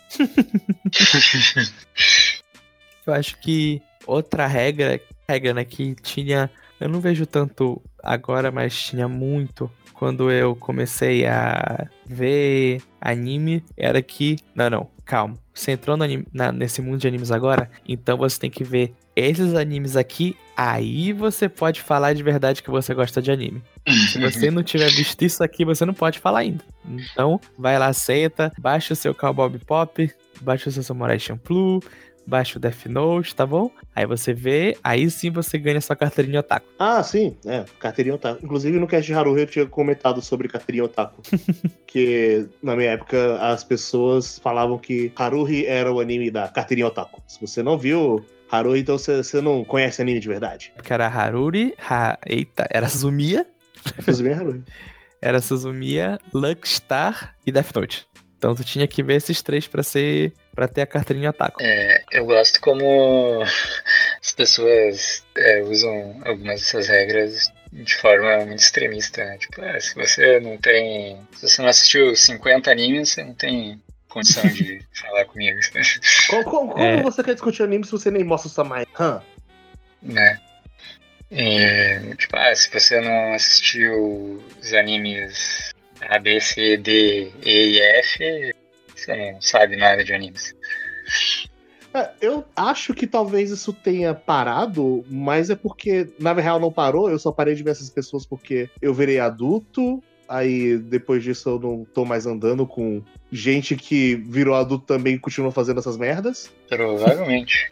<laughs> Eu acho que outra regra, regra, né, que tinha. Eu não vejo tanto agora, mas tinha muito quando eu comecei a ver anime, era que. Não, não, calma. Você entrou anime- na- nesse mundo de animes agora, então você tem que ver esses animes aqui, aí você pode falar de verdade que você gosta de anime. Se você não tiver <laughs> visto isso aqui, você não pode falar ainda. Então, vai lá, senta, baixa o seu Cowboy Bebop, baixa o seu Samurai Champloo, baixa o Death Note, tá bom? Aí você vê, aí sim você ganha sua carteirinha otaku. Ah, sim, é, carteirinha otaku. Inclusive no cast de Haruhi eu tinha comentado sobre carteirinha otaku. <laughs> que na minha época as pessoas falavam que Haruhi era o anime da carteirinha otaku. Se você não viu Haruhi, então você, não conhece anime de verdade. Porque era Haruri, ha... eita, era Suzumiya, Resumir Haruhi. <laughs> era Suzumiya, Luckstar e Death Note. Então tu tinha que ver esses três pra ser para ter a carteirinha otaku. É, eu gosto como <laughs> as pessoas é, usam algumas dessas regras de forma muito extremista, né? Tipo, ah, se você não tem. Se você não assistiu 50 animes, você não tem condição de <laughs> falar comigo. Como, como- como É. você quer discutir anime se você nem mostra o Samai? Hã? né? E, tipo, ah, se você não assistiu os animes A, B, C, D, E e F, você não sabe nada de animes. É, eu acho que talvez isso tenha parado, mas é porque, na real, não parou. Eu só parei de ver essas pessoas porque eu virei adulto. Aí depois disso eu não tô mais andando com gente que virou adulto também e continua fazendo essas merdas. Provavelmente.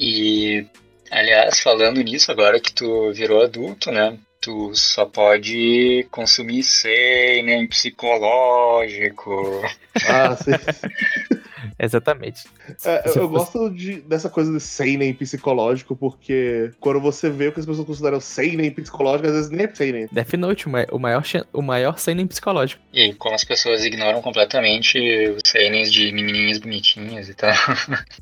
e, aliás, falando nisso, agora que tu virou adulto, né? Tu só pode consumir seinen psicológico. Ah, sim. <laughs> Exatamente. É, eu, gosto de, dessa coisa de seinen psicológico, porque quando você vê o que as pessoas consideram seinen psicológico, às vezes nem é seinen. Death Note, o ma- o maior, o maior seinen psicológico. E como as pessoas ignoram completamente os seinens de menininhas bonitinhas e tal.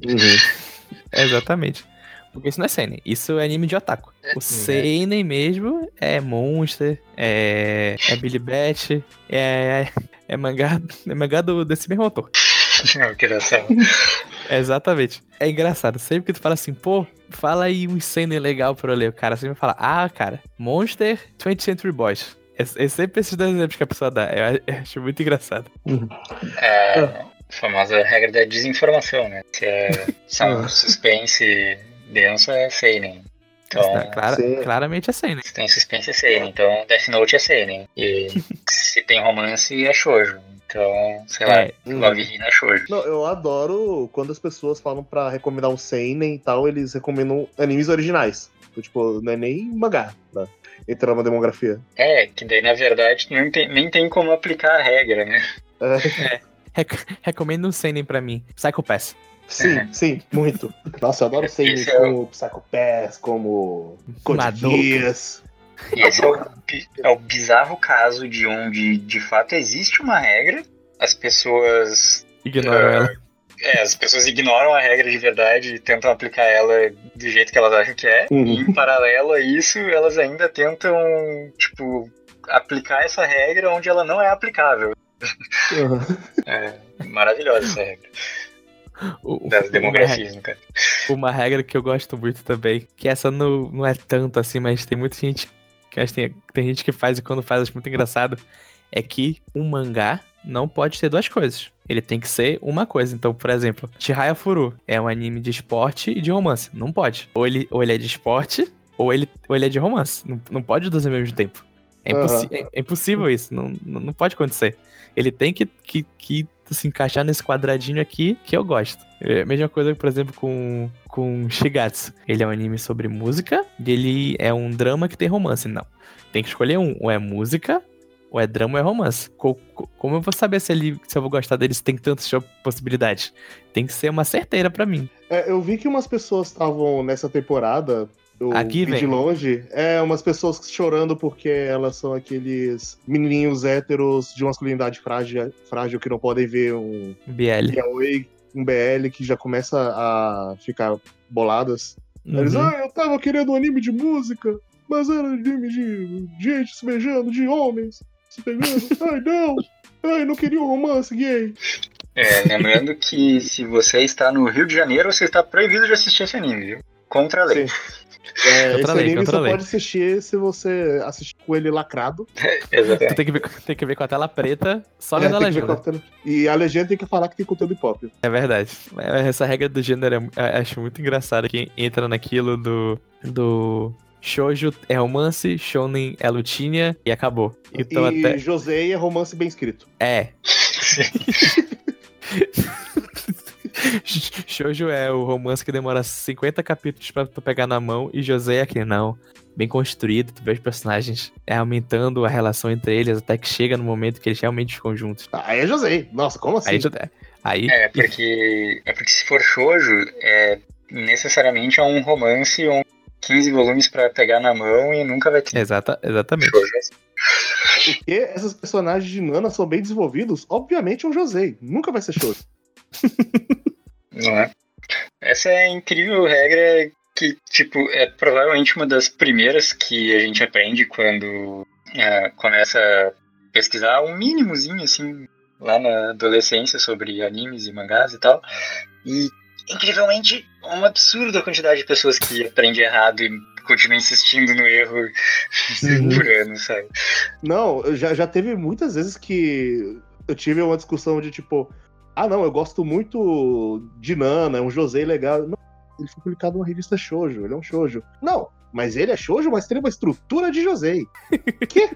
<laughs> Exatamente. Porque isso não é seinen, isso é anime de otaku. O seinen mesmo é Monster, é, é Billy Bat, é, é mangá, é mangá do, desse mesmo autor. <laughs> Não, que engraçado. Exatamente. É engraçado, sempre que tu fala assim, pô, fala aí um seinen legal pra eu ler, o cara sempre fala, ah, cara, Monster, 20th Century Boys. É, é sempre esses dois exemplos que a pessoa dá, eu, eu acho muito engraçado. É a famosa regra da desinformação, né? Se é, <laughs> um Ah. suspense denso, é seinen. Então, Tá, clara- claramente é seinen. se tem suspense, é seinen. Então, Death Note é seinen. E <laughs> se tem romance, é shoujo. Então, sei lá, É, Love Hina é shoujo. Não, eu adoro quando as pessoas falam pra recomendar um seinen e tal, eles recomendam animes originais. Então, tipo, não é nem mangá, né? Entrar numa demografia. É, que daí, na verdade, nem tem, nem tem como aplicar a regra, né? É, Rec- recomenda um seinen pra mim, Psycho Pass. sim, sim, muito. Nossa, eu adoro seinen Esse é como Psycho Pass, como Code. Geass. E esse é o, é o bizarro caso de onde, de fato, existe uma regra, as pessoas Ignoram É. ela. É, as pessoas ignoram a regra de verdade e tentam aplicar ela do jeito que elas acham que é. Uhum. E em paralelo a isso, elas ainda tentam, tipo, aplicar essa regra onde ela não é aplicável. Uhum. <laughs> É maravilhosa essa regra. O- Das uma demografias, no caso. Uma regra que eu gosto muito também, que essa não, não é tanto assim, mas tem muita gente que acho que tem, tem gente que faz e quando faz acho muito engraçado, é que um mangá não pode ter duas coisas. Ele tem que ser uma coisa. Então, por exemplo, Chihaya Furu é um anime de esporte e de romance. Não pode. Ou ele, ou ele é de esporte, ou ele, ou ele é de romance. Não, não pode os dois ao mesmo tempo. É, impossi- é- é impossível isso. Não, não, pode acontecer. Ele tem que, que, que se encaixar nesse quadradinho aqui que eu gosto. É a mesma coisa, por exemplo, com, com Shigatsu. Ele é um anime sobre música e ele é um drama que tem romance. Não. Tem que escolher um. Ou é música, ou é drama ou é romance. Co- co- como eu vou saber se, ele, se eu vou gostar dele se tem tantas possibilidades? Tem que ser uma certeira pra mim. É, eu vi que umas pessoas estavam nessa temporada. Eu Aqui, vi de longe. É, umas pessoas chorando porque elas são aqueles menininhos héteros de masculinidade frágil, frágil que não podem ver um BL. um BL que já começa a ficar boladas. Eles, Uhum. ah, eu tava querendo um anime de música, mas era anime de gente se beijando, de homens se pegando. <laughs> Ai, não! Ai, não queria um romance gay. É, lembrando que se você está no Rio de Janeiro, você está proibido de assistir esse anime, viu? Contra a lei. Sim. É, Contra esse a lei, anime contra só a lei. pode assistir se você assistir com ele lacrado. Tu <laughs> Exatamente. tem que, ver, tem que ver com a tela preta, só É, vendo a legenda. a tela- E a legenda tem que falar que tem conteúdo hip-hop. É verdade. É, Essa regra do gênero é é- acho muito engraçado que entra naquilo do. do. Shoujo é romance, Shonen é lutinha e acabou. Então e até. Josei é romance bem escrito. É. <laughs> <laughs> <laughs> Shoujo é o romance que demora 50 capítulos pra tu pegar na mão e José é aquele não. Bem construído, tu vê os personagens é, aumentando a relação entre eles até que chega no momento que eles realmente ficam juntos. Aí é Josei. Nossa, como assim? Aí, aí É, porque, é porque se for shoujo, é necessariamente é um romance ou 15 volumes pra pegar na mão e nunca vai ter exata, exatamente. shoujo. Porque esses personagens de Nana são bem desenvolvidos, obviamente é um Josei. Nunca vai ser show. <laughs> Não é? Essa é a incrível regra que, tipo, é provavelmente uma das primeiras que a gente aprende quando é, começa a pesquisar um mínimozinho, assim, lá na adolescência sobre animes e mangás e tal. E, incrivelmente, um absurdo a quantidade de pessoas que aprende errado e continua insistindo no erro <laughs> Uhum. por anos, sabe? Não, já, já teve muitas vezes que eu tive uma discussão de tipo, ah, não, eu gosto muito de Nana, é um Josei legal. Não, ele foi publicado numa revista shoujo, ele é um shoujo. Não, mas ele é shoujo, mas tem uma estrutura de Josei. <laughs> que?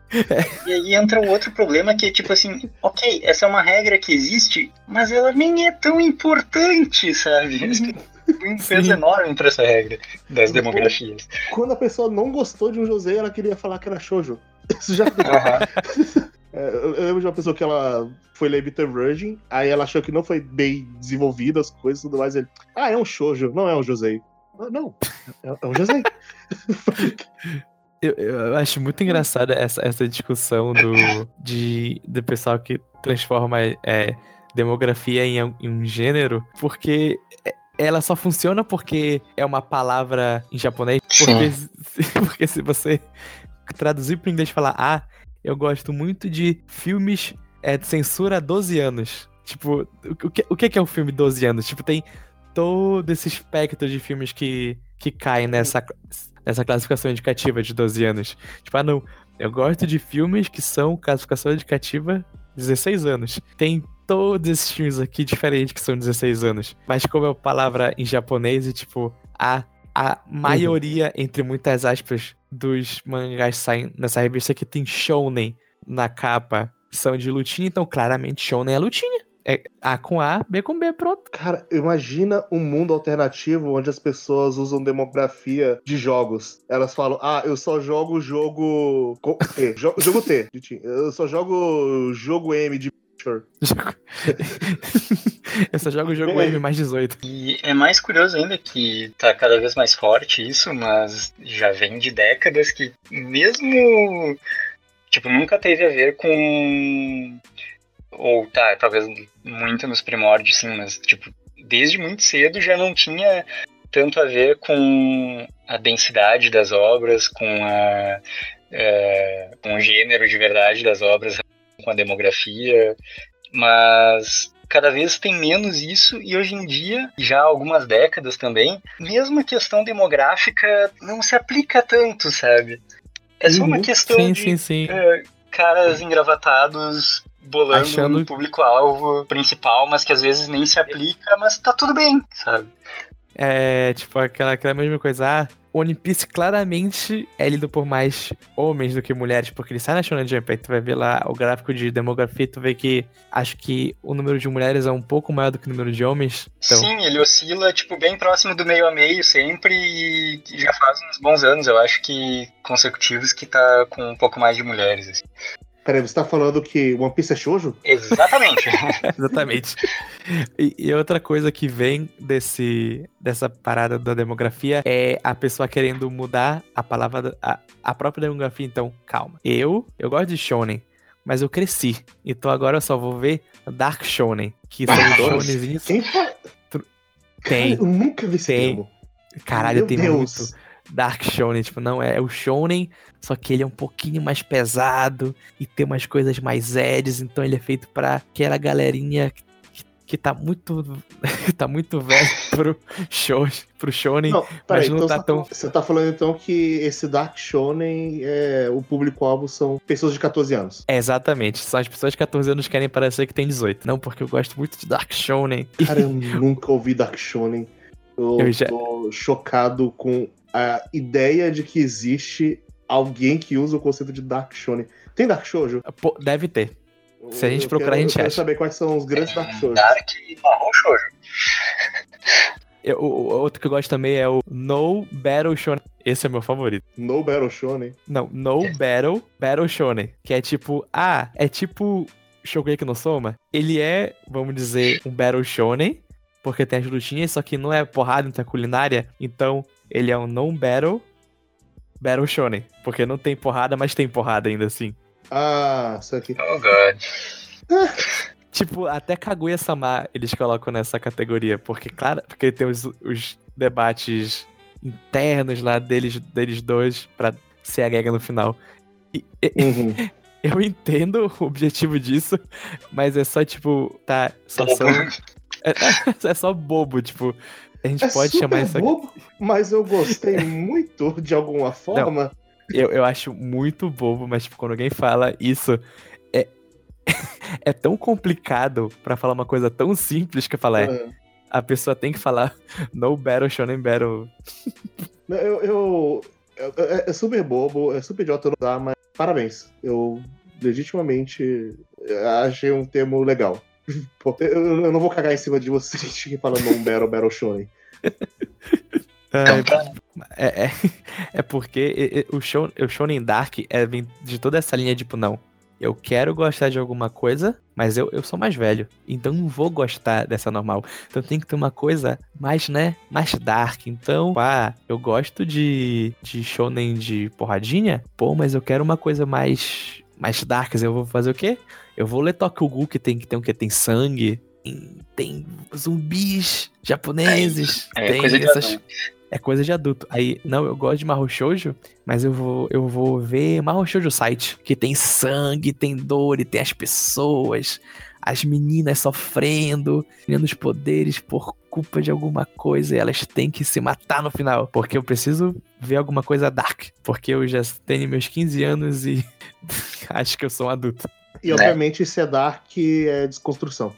E aí entra um outro problema que é tipo assim, ok, essa é uma regra que existe, mas ela nem é tão importante, sabe? <laughs> Tem um peso Sim. enorme pra essa regra das demografias. Quando a pessoa não gostou de um Josei, ela queria falar que era shoujo. Isso já <laughs> Aham. É, eu lembro de uma pessoa que ela foi ler Bitter Virgin, aí ela achou que não foi bem desenvolvida as coisas e tudo mais. Ele, ah, é um shoujo, não é um Josei. Ah, Não, é, é um Josei. <laughs> Eu, eu acho muito engraçada essa, essa discussão do, de, do pessoal que transforma é, demografia em, um- em um gênero, porque ela só funciona porque é uma palavra em japonês. Porque, se- <laughs> porque se você traduzir para inglês e falar, ah, eu gosto muito de filmes é, de censura 12 anos. Tipo, o, que, o que que é um filme 12 anos? Tipo, tem todo esse espectro de filmes que, que caem nessa, nessa classificação indicativa de 12 anos. Tipo, ah, não, eu gosto de filmes que são classificação indicativa 16 anos. Tem todos esses filmes aqui diferentes que são 16 anos. Mas como é uma palavra em japonês e, tipo, a, a maioria, entre muitas aspas, dos mangás que saem nessa revista que tem shounen na capa são de lutinha, então claramente shounen é lutinha. É A com A, B com B, pronto. Cara, imagina um mundo alternativo onde as pessoas usam demografia de jogos. Elas falam, ah, eu só jogo jogo T, <laughs> jo- jogo T, eu só jogo jogo M de Jogo- <laughs> Eu só jogo o jogo M mais 18. E é mais curioso ainda que tá cada vez mais forte isso, mas já vem de décadas que mesmo tipo nunca teve a ver com ou tá, talvez muito nos primórdios sim, mas tipo desde muito cedo já não tinha tanto a ver com a densidade das obras, com a é, com o gênero de verdade das obras, com a demografia, mas cada vez tem menos isso e hoje em dia, já há algumas décadas também, mesmo a questão demográfica não se aplica tanto, sabe? É só uma Uhum. questão Sim, de sim, sim. é, caras engravatados bolando Achando- um público-alvo principal, mas que às vezes nem se aplica, mas tá tudo bem, sabe? É, tipo, aquela, aquela mesma coisa. Ah, One Piece claramente é lido por mais homens do que mulheres, porque ele sai na Shonen Jump, aí tu vai ver lá o gráfico de demografia, tu vê que acho que o número de mulheres é um pouco maior do que o número de homens. Então, Sim, ele oscila, tipo, bem próximo do meio a meio sempre e já faz uns bons anos, eu acho que consecutivos, que tá com um pouco mais de mulheres. assim. Peraí, você tá falando que One Piece é shoujo? Exatamente. <laughs> Exatamente. E, e outra coisa que vem desse, dessa parada da demografia é a pessoa querendo mudar a palavra, a, a própria demografia. Então, calma. Eu, eu gosto de shonen, mas eu cresci. Então agora eu só vou ver Dark Shonen, que são shonenzinhos. Quem fala? Tem. Cara, eu nunca vi esse Tem. termo. Caralho, Meu tem Deus. muito Dark Shonen. Tipo, não, é o shonen, só que ele é um pouquinho mais pesado e tem umas coisas mais eds. Então ele é feito pra aquela galerinha que, que tá muito. <laughs> tá muito velho <laughs> pro, show, pro shonen. Não, peraí, não então tá você, tão- você tá falando então que esse Dark Shonen, é, o público-alvo são pessoas de 14 anos. É, exatamente. São as pessoas de 14 anos que querem parecer que tem 18. Não, porque eu gosto muito de Dark Shonen. Cara, eu nunca ouvi Dark Shonen. <laughs> Eu, Eu já- tô chocado com a ideia de que existe alguém que usa o conceito de Dark Shonen. Tem Dark Shoujo? Pô, deve ter. Se a gente Eu procurar, quero- a gente eu quero acha. saber quais são os grandes Dark Shoujo. Dark e marrom shoujo. Eu- o, o outro que eu gosto também é o No Battle Shonen. Esse é meu favorito. No Battle Shonen. Não, No Battle, Battle Shonen. Que é tipo, ah, é tipo Shogeki no Soma. Ele é, vamos dizer, um Battle Shonen, porque tem as lutinhas, só que não é porrada, então é culinária. Então, ele é um non-battle Battle Shonen. Porque não tem porrada, mas tem porrada ainda assim. Ah, isso aqui. Oh god. <laughs> Tipo, até Kaguya-sama eles colocam nessa categoria, porque, claro, porque tem os, os debates internos lá deles, deles dois pra ser a regra no final. E- e- Uhum. <laughs> eu entendo o objetivo disso, mas é só, tipo, tá, só são, <laughs> é, é só bobo, tipo, a gente É pode chamar isso aqui. bobo, mas eu gostei <laughs> muito de alguma forma. Eu, eu acho muito bobo, mas, tipo, quando alguém fala isso, é, <laughs> é tão complicado pra falar uma coisa tão simples que falo, é, É. a pessoa tem que falar <laughs> no battle, shonen battle. Eu, eu, eu- é, é super bobo, é super idiota não dar, mas parabéns. Eu legitimamente achei um termo legal. Pô, Eu, eu não vou cagar em cima de você <laughs> que falando um Battle Battle Shonen. Então, tá. É, é, <laughs> é porque o, show, o Shonen Dark é vem de toda essa linha, tipo, não. Eu quero gostar de alguma coisa, mas eu, eu sou mais velho. Então não vou gostar dessa normal. Então tem que ter uma coisa mais, né? Mais dark. Então, ah, eu gosto de, de shonen de porradinha. Pô, mas eu quero uma coisa mais. Mais dark. Eu vou fazer o quê? Eu vou ler Tokyo que tem que tem o quê? Tem sangue. Tem, tem zumbis japoneses. É tem coisa de essas adulto. é coisa de adulto. Aí, não, eu gosto de Mahou Shoujo, mas eu vou, eu vou ver Mahou Shoujo Site, que tem sangue, tem dor e tem as pessoas, as meninas sofrendo, ganhando os poderes por culpa de alguma coisa e elas têm que se matar no final, porque eu preciso ver alguma coisa dark, porque eu já tenho meus 15 anos e <laughs> acho que eu sou um adulto. E Né? obviamente ser Dark é desconstrução.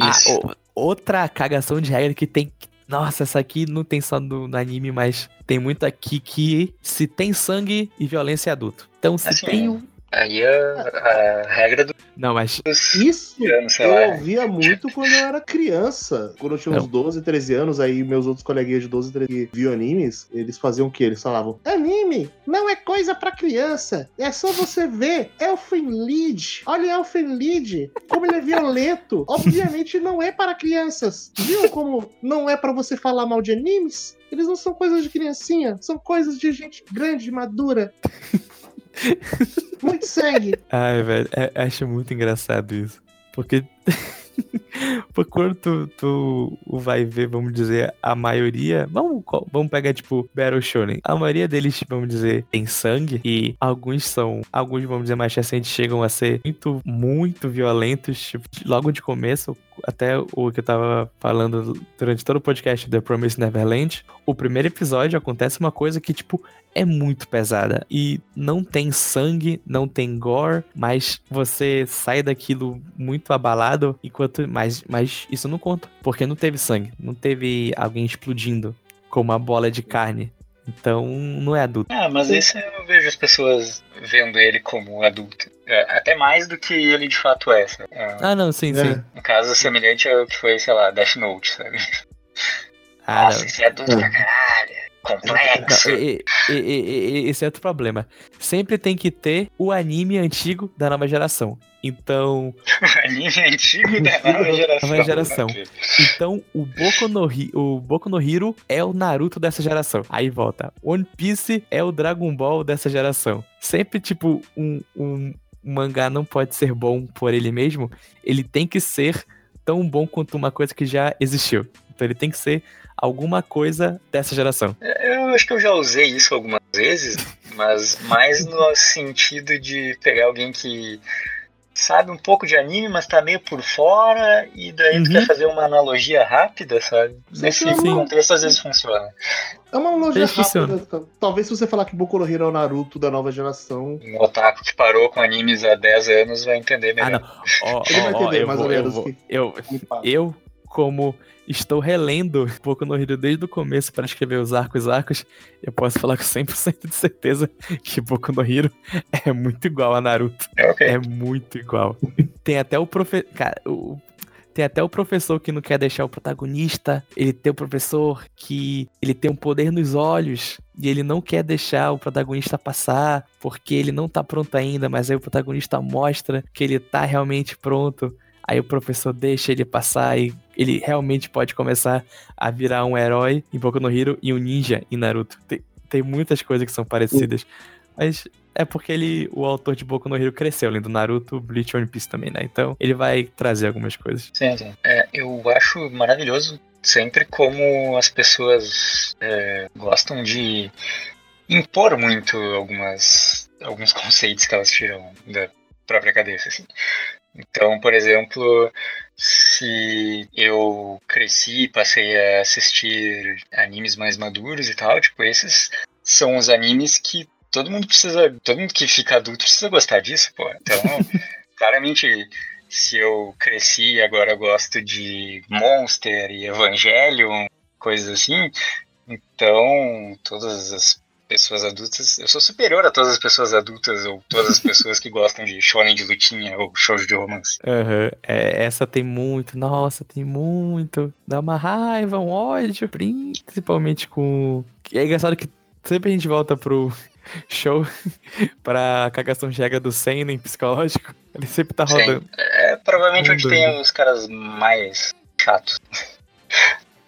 Ah, o- outra cagação de regra que tem. Nossa, essa aqui não tem só no, no anime, mas tem muito aqui que se tem sangue e violência é adulto. Então se Assim, tem um. Aí a, a regra Não, mas. Isso anos, eu lá. ouvia muito quando eu era criança. Quando eu tinha uns Não. 12, 13 anos, aí meus outros coleguinhas de 12, 13 que viam animes, eles faziam o quê? Eles falavam: Anime não é coisa pra criança. É só você ver Elfen Lied. Olha Elfen Lied, como ele é violento. Obviamente não é para crianças. Viu como não é pra você falar mal de animes? Eles não são coisas de criancinha, são coisas de gente grande, madura. Muito sangue. Ai, velho, é- acho muito engraçado isso. Porque. <laughs> <laughs> Porque quando tu, tu vai ver, vamos dizer, a maioria. Vamos, vamos pegar, tipo, Battle Shonen. A maioria deles, vamos dizer, tem sangue. E alguns são. Alguns, vamos dizer, mais recentes chegam a ser muito, muito violentos. Tipo, logo de começo, até o que eu tava falando durante todo o podcast The Promised Neverland. O primeiro episódio acontece uma coisa que, tipo, é muito pesada. E não tem sangue, não tem gore, mas você sai daquilo muito abalado, enquanto. Mas, mas isso não conta, porque não teve sangue, não teve alguém explodindo com uma bola de carne. Então não é adulto. Ah, mas esse eu vejo as pessoas vendo ele como adulto. É, Até mais do que ele de fato é. sabe? É Ah, não, sim, É. sim. Um caso semelhante ao que foi, sei lá, Death Note, sabe? Ah, Nossa, não. esse é adulto pra caralho. Complexo. Não, e- e- e- e- e- esse é outro problema. Sempre tem que ter o anime antigo da nova geração. Então, <laughs> Anime antigo da nova geração. Nova geração. Então, o Boku no, o Boku no Hero é o Naruto dessa geração. Aí volta. One Piece é o Dragon Ball dessa geração. Sempre, tipo, um, um mangá não pode ser bom por ele mesmo. Ele tem que ser tão bom quanto uma coisa que já existiu. Então, ele tem que ser alguma coisa dessa geração. Eu acho que eu já usei isso algumas vezes, mas mais no sentido de pegar alguém que sabe um pouco de anime, mas tá meio por fora, e daí tu Uhum. quer fazer uma analogia rápida, sabe? Sim, Nesse sim. contexto às vezes funciona. É uma analogia Eles funcionam. rápida. Talvez se você falar que Boku no Hero é o Naruto da nova geração. Um otaku que parou com animes há 10 anos vai entender Ah, melhor. não. Ó, Ele vai ó, ó, entender eu mais vou- ou eu menos vou- que- eu, eu, como estou relendo Boku no Hero desde o começo para escrever os arcos arcos, eu posso falar com 100% de certeza que Boku no Hero <laughs> é muito igual a Naruto. É ok. É muito igual. Tem até o professor. Cara, o- Tem até o professor que não quer deixar o protagonista. Ele tem o professor que ele tem um poder nos olhos e ele não quer deixar o protagonista passar porque ele não tá pronto ainda, mas aí o protagonista mostra que ele tá realmente pronto. Aí o professor deixa ele passar e ele realmente pode começar a virar um herói em Boku no Hero e um ninja em Naruto. Tem, tem muitas coisas que são parecidas. Mas é porque ele, o autor de Boku no Hero cresceu, além do Naruto, Bleach One Piece também, né? Então ele vai trazer algumas coisas. Sim, sim. É, eu acho maravilhoso sempre como as pessoas é, gostam de impor muito algumas alguns <laughs> conceitos que elas tiram da própria cabeça, assim. Então, por exemplo, se eu cresci e passei a assistir animes mais maduros e tal, tipo, esses são os animes que todo mundo precisa, todo mundo que fica adulto precisa gostar disso, pô. Então, <laughs> claramente se eu cresci e agora gosto de Monster e Evangelion, coisas assim, então todas as pessoas adultas, eu sou superior a todas as pessoas adultas ou todas as pessoas que gostam de shonen de lutinha ou shoujo de romance. Uhum. É, essa tem muito, nossa, tem muito. Dá uma raiva, um ódio, principalmente com. É engraçado que sempre a gente volta pro <laughs> show <laughs> pra cagação chega do Seinen psicológico. Ele sempre tá rodando. Sim. É provavelmente onde tem os caras mais chatos.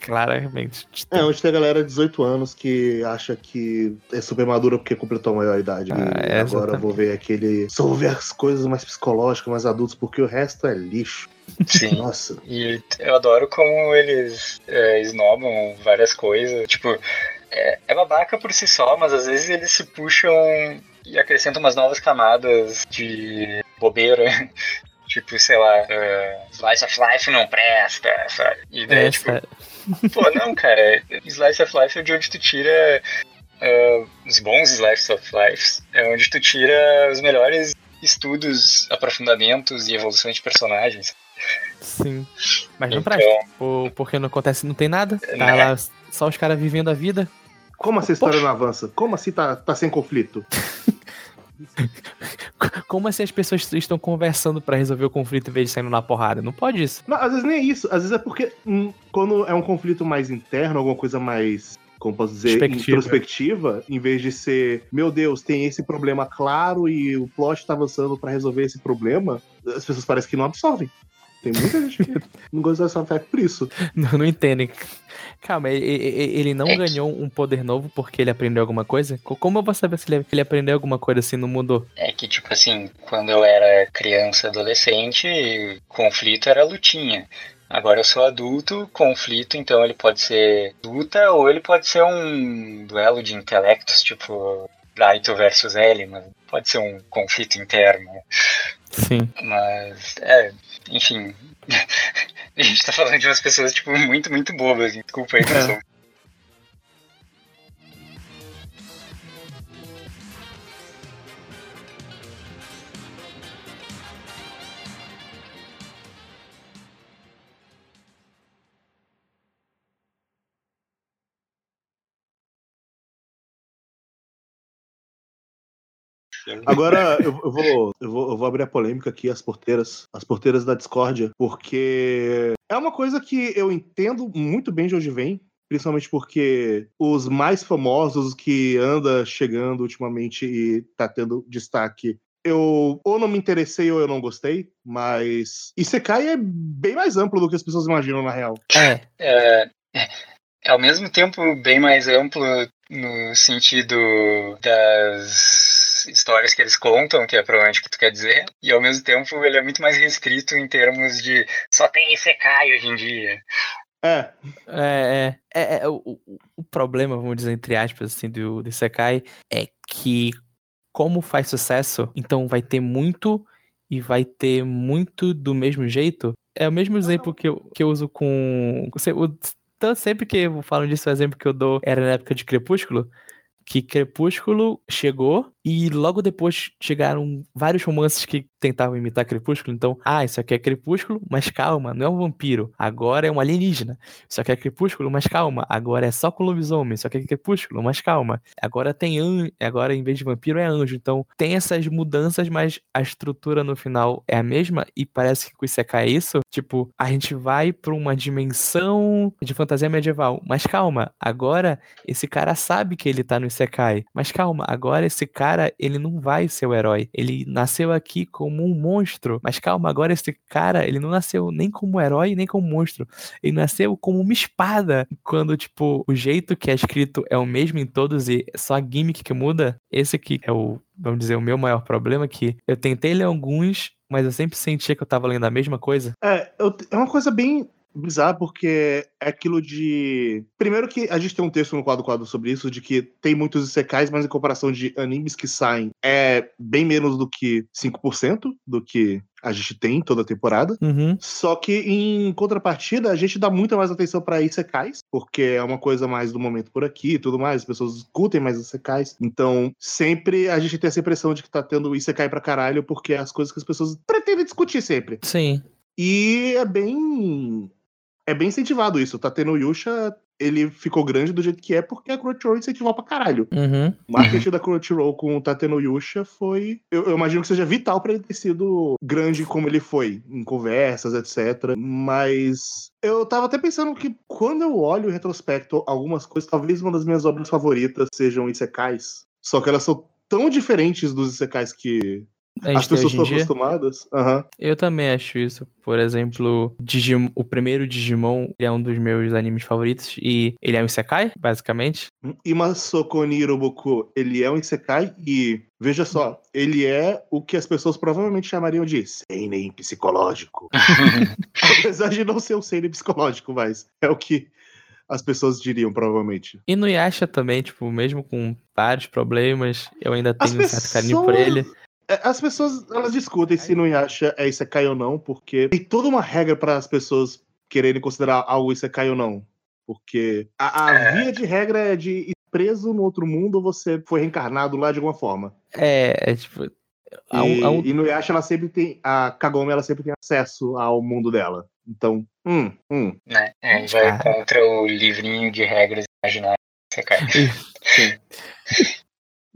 Claramente. É, onde tem a galera de 18 anos que acha que é super madura porque completou a maioridade. Ah, é, agora eu vou ver aquele. Só vou ver as coisas mais psicológicas, mais adultas, porque o resto é lixo. Sim. Nossa. E eu adoro como eles é, esnobam várias coisas. Tipo, é, é babaca por si só, mas às vezes eles se puxam e acrescentam umas novas camadas de bobeira. <laughs> tipo, sei lá, uh, Slice of Life não presta, sabe? E daí, é, tipo, pô, não, cara, Slice of Life é de onde tu tira uh, os bons Slice of Life, é onde tu tira os melhores estudos, aprofundamentos e evoluções de personagens. Sim. Mas não então, presta. Porque não acontece, não tem nada. Tá né? lá só os caras vivendo a vida. Como essa história Poxa. não avança? Como assim tá, tá sem conflito? <laughs> <laughs> Como assim as pessoas estão conversando para resolver o conflito em vez de saindo na porrada? Não pode isso. Não, às vezes nem é isso. Às vezes é porque hum, quando é um conflito mais interno, alguma coisa mais como posso dizer, Perspectiva. introspectiva, em vez de ser, meu Deus, tem esse problema claro e o plot tá avançando para resolver esse problema, as pessoas parecem que não absorvem. Tem muita gente que não gosta dessa Effect por isso. <laughs> Não, não entendem. Calma, ele, ele não é ganhou um poder novo porque ele aprendeu alguma coisa? Como eu vou saber se ele, ele aprendeu alguma coisa assim, não mudou? É que, tipo assim, quando eu era criança, adolescente, conflito era lutinha. Agora eu sou adulto, conflito, então ele pode ser luta ou ele pode ser um duelo de intelectos, tipo Raito versus L, mas pode ser um conflito interno. Sim. Mas, é, enfim. <laughs> a gente tá falando de umas pessoas, tipo, muito, muito bobas. Desculpa aí, pessoal. Agora eu, eu, vou, eu, vou, eu vou abrir a polêmica aqui, as porteiras, as porteiras da discórdia, porque é uma coisa que eu entendo muito bem de onde vem, principalmente porque os mais famosos, os que anda chegando ultimamente e tá tendo destaque, eu ou não me interessei ou eu não gostei, mas Isekai é bem mais amplo do que as pessoas imaginam na real. É, é, é ao mesmo tempo bem mais amplo no sentido das histórias que eles contam, que é provavelmente o que tu quer dizer, e ao mesmo tempo ele é muito mais restrito em termos de só tem Isekai hoje em dia. É. É, é, é, é o, o, problema, vamos dizer, entre aspas, assim, do, do Isekai é que, como faz sucesso, então vai ter muito e vai ter muito do mesmo jeito. É o mesmo exemplo que eu, que eu uso com. Então, sempre que eu falo disso, o exemplo que eu dou era na época de Crepúsculo que Crepúsculo chegou e logo depois chegaram vários romances que tentavam imitar Crepúsculo. Então, ah, isso aqui é Crepúsculo, mas calma, não é um vampiro. Agora é um alienígena. Isso aqui é Crepúsculo, mas calma. Agora é só com lobisomem. Isso aqui é Crepúsculo, mas calma. Agora tem anjo. Agora, em vez de vampiro, é anjo. Então, tem essas mudanças, mas a estrutura no final é a mesma. E parece que com isso é isso. Tipo, a gente vai pra uma dimensão de fantasia medieval. Mas calma, agora esse cara sabe que ele tá no Isekai. Mas calma, agora esse cara cara, ele não vai ser o herói. Ele nasceu aqui como um monstro. Mas calma, agora esse cara, ele não nasceu nem como herói, nem como monstro. Ele nasceu como uma espada. Quando, tipo, o jeito que é escrito é o mesmo em todos e só a gimmick que muda, esse aqui é o, vamos dizer, o meu maior problema, que eu tentei ler alguns, mas eu sempre sentia que eu tava lendo a mesma coisa. É, eu, é uma coisa bem bizarro porque é aquilo de. Primeiro que a gente tem um texto no quadro quadro sobre isso, de que tem muitos Isekais, mas em comparação de animes que saem, é bem menos do que 5% do que a gente tem toda a temporada. Uhum. Só que em contrapartida, a gente dá muita mais atenção pra Isekais, porque é uma coisa mais do momento por aqui e tudo mais, as pessoas escutem mais Isekais. Então, sempre a gente tem essa impressão de que tá tendo Isekai pra caralho, porque é as coisas que as pessoas pretendem discutir sempre. Sim. E é bem. É bem incentivado isso. Tá tendo Yusha, ele ficou grande do jeito que é, porque a Crunchyroll incentivou pra caralho. Uhum. O marketing da Crunchyroll com o Tateno Yusha foi. Eu, eu imagino que seja vital pra ele ter sido grande como ele foi, em conversas, etc. Mas eu tava até pensando que quando eu olho em retrospecto algumas coisas, talvez uma das minhas obras favoritas sejam Isekais. Só que elas são tão diferentes dos Isekais que as tem pessoas estão acostumadas. Aham. Eu também acho isso. Por exemplo, Digim- o primeiro Digimon ele é um dos meus animes favoritos e ele é um Isekai, basicamente. E Masoko Niroboku, ele é um Isekai e, veja só, ele é o que as pessoas provavelmente chamariam de seinen psicológico. <laughs> Apesar de não ser um seinen psicológico, mas é o que as pessoas diriam, provavelmente. E no Yasha também, tipo, mesmo com vários problemas, eu ainda As tenho um certo carinho por pessoas- ele. É, As pessoas, elas discutem se no Yasha é Isekai ou não, porque tem toda uma regra para as pessoas quererem considerar algo Isekai ou não. Porque a, a É. via de regra é de ir preso no outro mundo ou você foi reencarnado lá de alguma forma. É, é tipo. um- e, há um- e no Yasha ela sempre tem. A Kagome ela sempre tem acesso ao mundo dela. Então, hum, hum. né? É, vai Ah. contra o livrinho de regras imaginárias que você cai.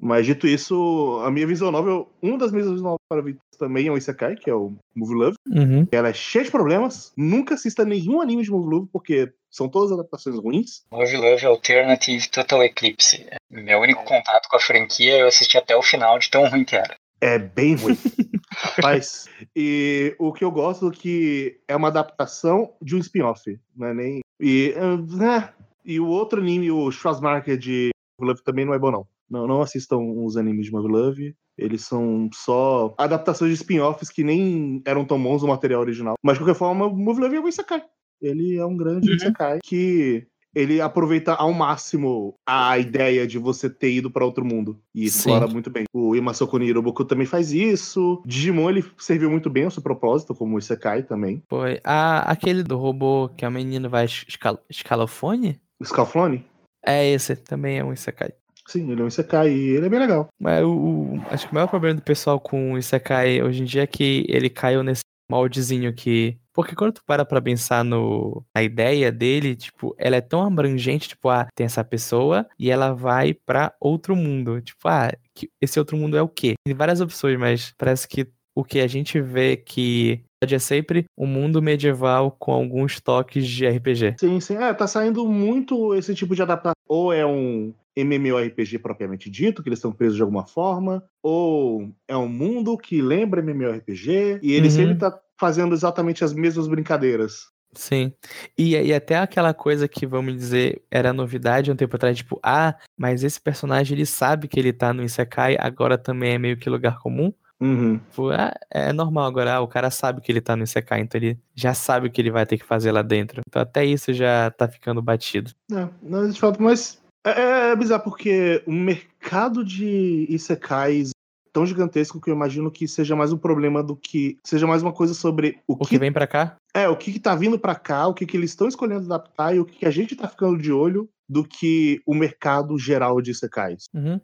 Mas dito isso, a minha visão novel, uma das minhas visões favoritas também é o Isekai, que é o Movie Love. Uhum. Ela é cheia de problemas. Nunca assista nenhum anime de Movie Love, porque são todas adaptações ruins. Love Love Alternative Total Eclipse. Meu único contato com a franquia eu assisti até o final de tão ruim que era. É bem ruim. <laughs> Mas, e o que eu gosto é que é uma adaptação de um spin-off, não é nem. E, ah, né, e o outro anime, o Schwarzmarker de Movie Love, também não é bom, não. Não, não assistam os animes de Movie Love. Eles são só adaptações de spin-offs que nem eram tão bons no material original. Mas, de qualquer forma, o Movie Love é um Isekai. Ele é um grande Uhum. Isekai que ele aproveita ao máximo a ideia de você ter ido para outro mundo e Sim. explora muito bem. O Imasoko Niroboku também faz isso. Digimon ele serviu muito bem ao seu propósito, como o Isekai também. Foi. Ah, aquele do robô que a menina vai escal escalafone? O Scalflone, É esse, também é um Isekai. Sim, ele é um Isekai e ele é bem legal. Mas o, acho que o maior problema do pessoal com o Isekai hoje em dia é que ele caiu nesse moldezinho que. Porque quando tu para pra pensar no, na ideia dele, tipo, ela é tão abrangente, tipo, ah, tem essa pessoa e ela vai pra outro mundo. Tipo, ah, que- esse outro mundo é o quê? Tem várias opções, mas parece que o que a gente vê que é sempre um mundo medieval com alguns toques de RPG. Sim, sim. É, tá saindo muito esse tipo de adaptação. Ou é um MMORPG propriamente dito, que eles estão presos de alguma forma, ou é um mundo que lembra MMORPG, e ele Uhum. sempre tá fazendo exatamente as mesmas brincadeiras. Sim. E, e até aquela coisa que, vamos dizer, era novidade um tempo atrás, tipo, ah, mas esse personagem ele sabe que ele tá no Isekai, agora também é meio que lugar comum. Uhum. Tipo, ah, é normal agora, ah, o cara sabe que ele tá no Isekai, então ele já sabe o que ele vai ter que fazer lá dentro. Então até isso já tá ficando batido. É, não, de fato, mas é, é bizarro porque o mercado de Isekais é tão gigantesco que eu imagino que seja mais um problema do que. Seja mais uma coisa sobre o, O que que, vem pra cá? é, o que, que tá vindo pra cá, o que, que eles estão escolhendo adaptar e o que, que a gente tá ficando de olho do que o mercado geral de Isekais. Uhum.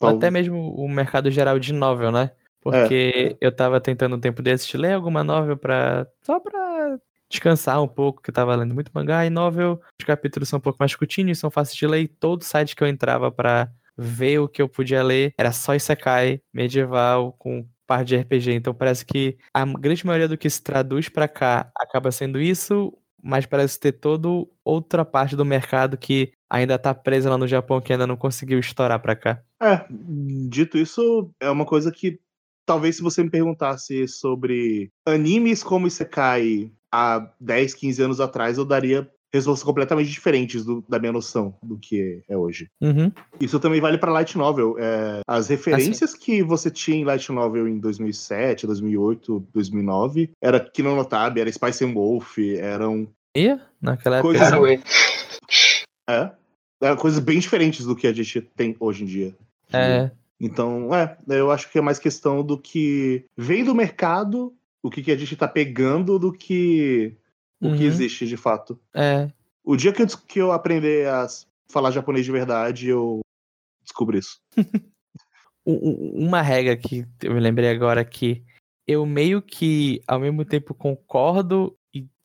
Ou até mesmo o mercado geral de novel, né? Porque eu tava tentando um tempo desses de ler alguma novel pra. só pra descansar um pouco, que eu tava lendo muito mangá, e novel, os capítulos são um pouco mais curtinhos, são fáceis de ler, e todo site que eu entrava pra ver o que eu podia ler era só Isekai, medieval, com par de RPG. Então parece que a grande maioria do que se traduz pra cá acaba sendo isso, mas parece ter toda outra parte do mercado que ainda tá presa lá no Japão, que ainda não conseguiu estourar pra cá. É, dito isso, é uma coisa que talvez se você me perguntasse sobre animes como Isekai há 10, 15 anos atrás, eu daria respostas completamente diferentes do- da minha noção do que é hoje. Uhum. Isso também vale para Light Novel. É, as referências que você tinha em Light Novel em 2007, 2008, 2009 era Kino no Tabi, era Spice and Wolf, eram Ia? Naquela época. Coisa- Cara, ué. <laughs> É. É coisas bem diferentes do que a gente tem hoje em dia. É, Então, é, eu acho que é mais questão do que vem do mercado, o que, que a gente tá pegando, do que o que Uhum. existe de fato. é. O dia que eu, que eu aprender a falar japonês de verdade, eu descubro isso. <laughs> Uma regra que eu me lembrei agora que eu meio que ao mesmo tempo concordo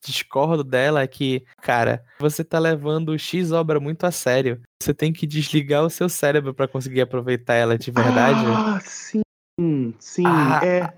discordo dela é que, cara, você tá levando X obra muito a sério. Você tem que desligar o seu cérebro pra conseguir aproveitar ela de verdade. Ah, sim, sim, Ah, é.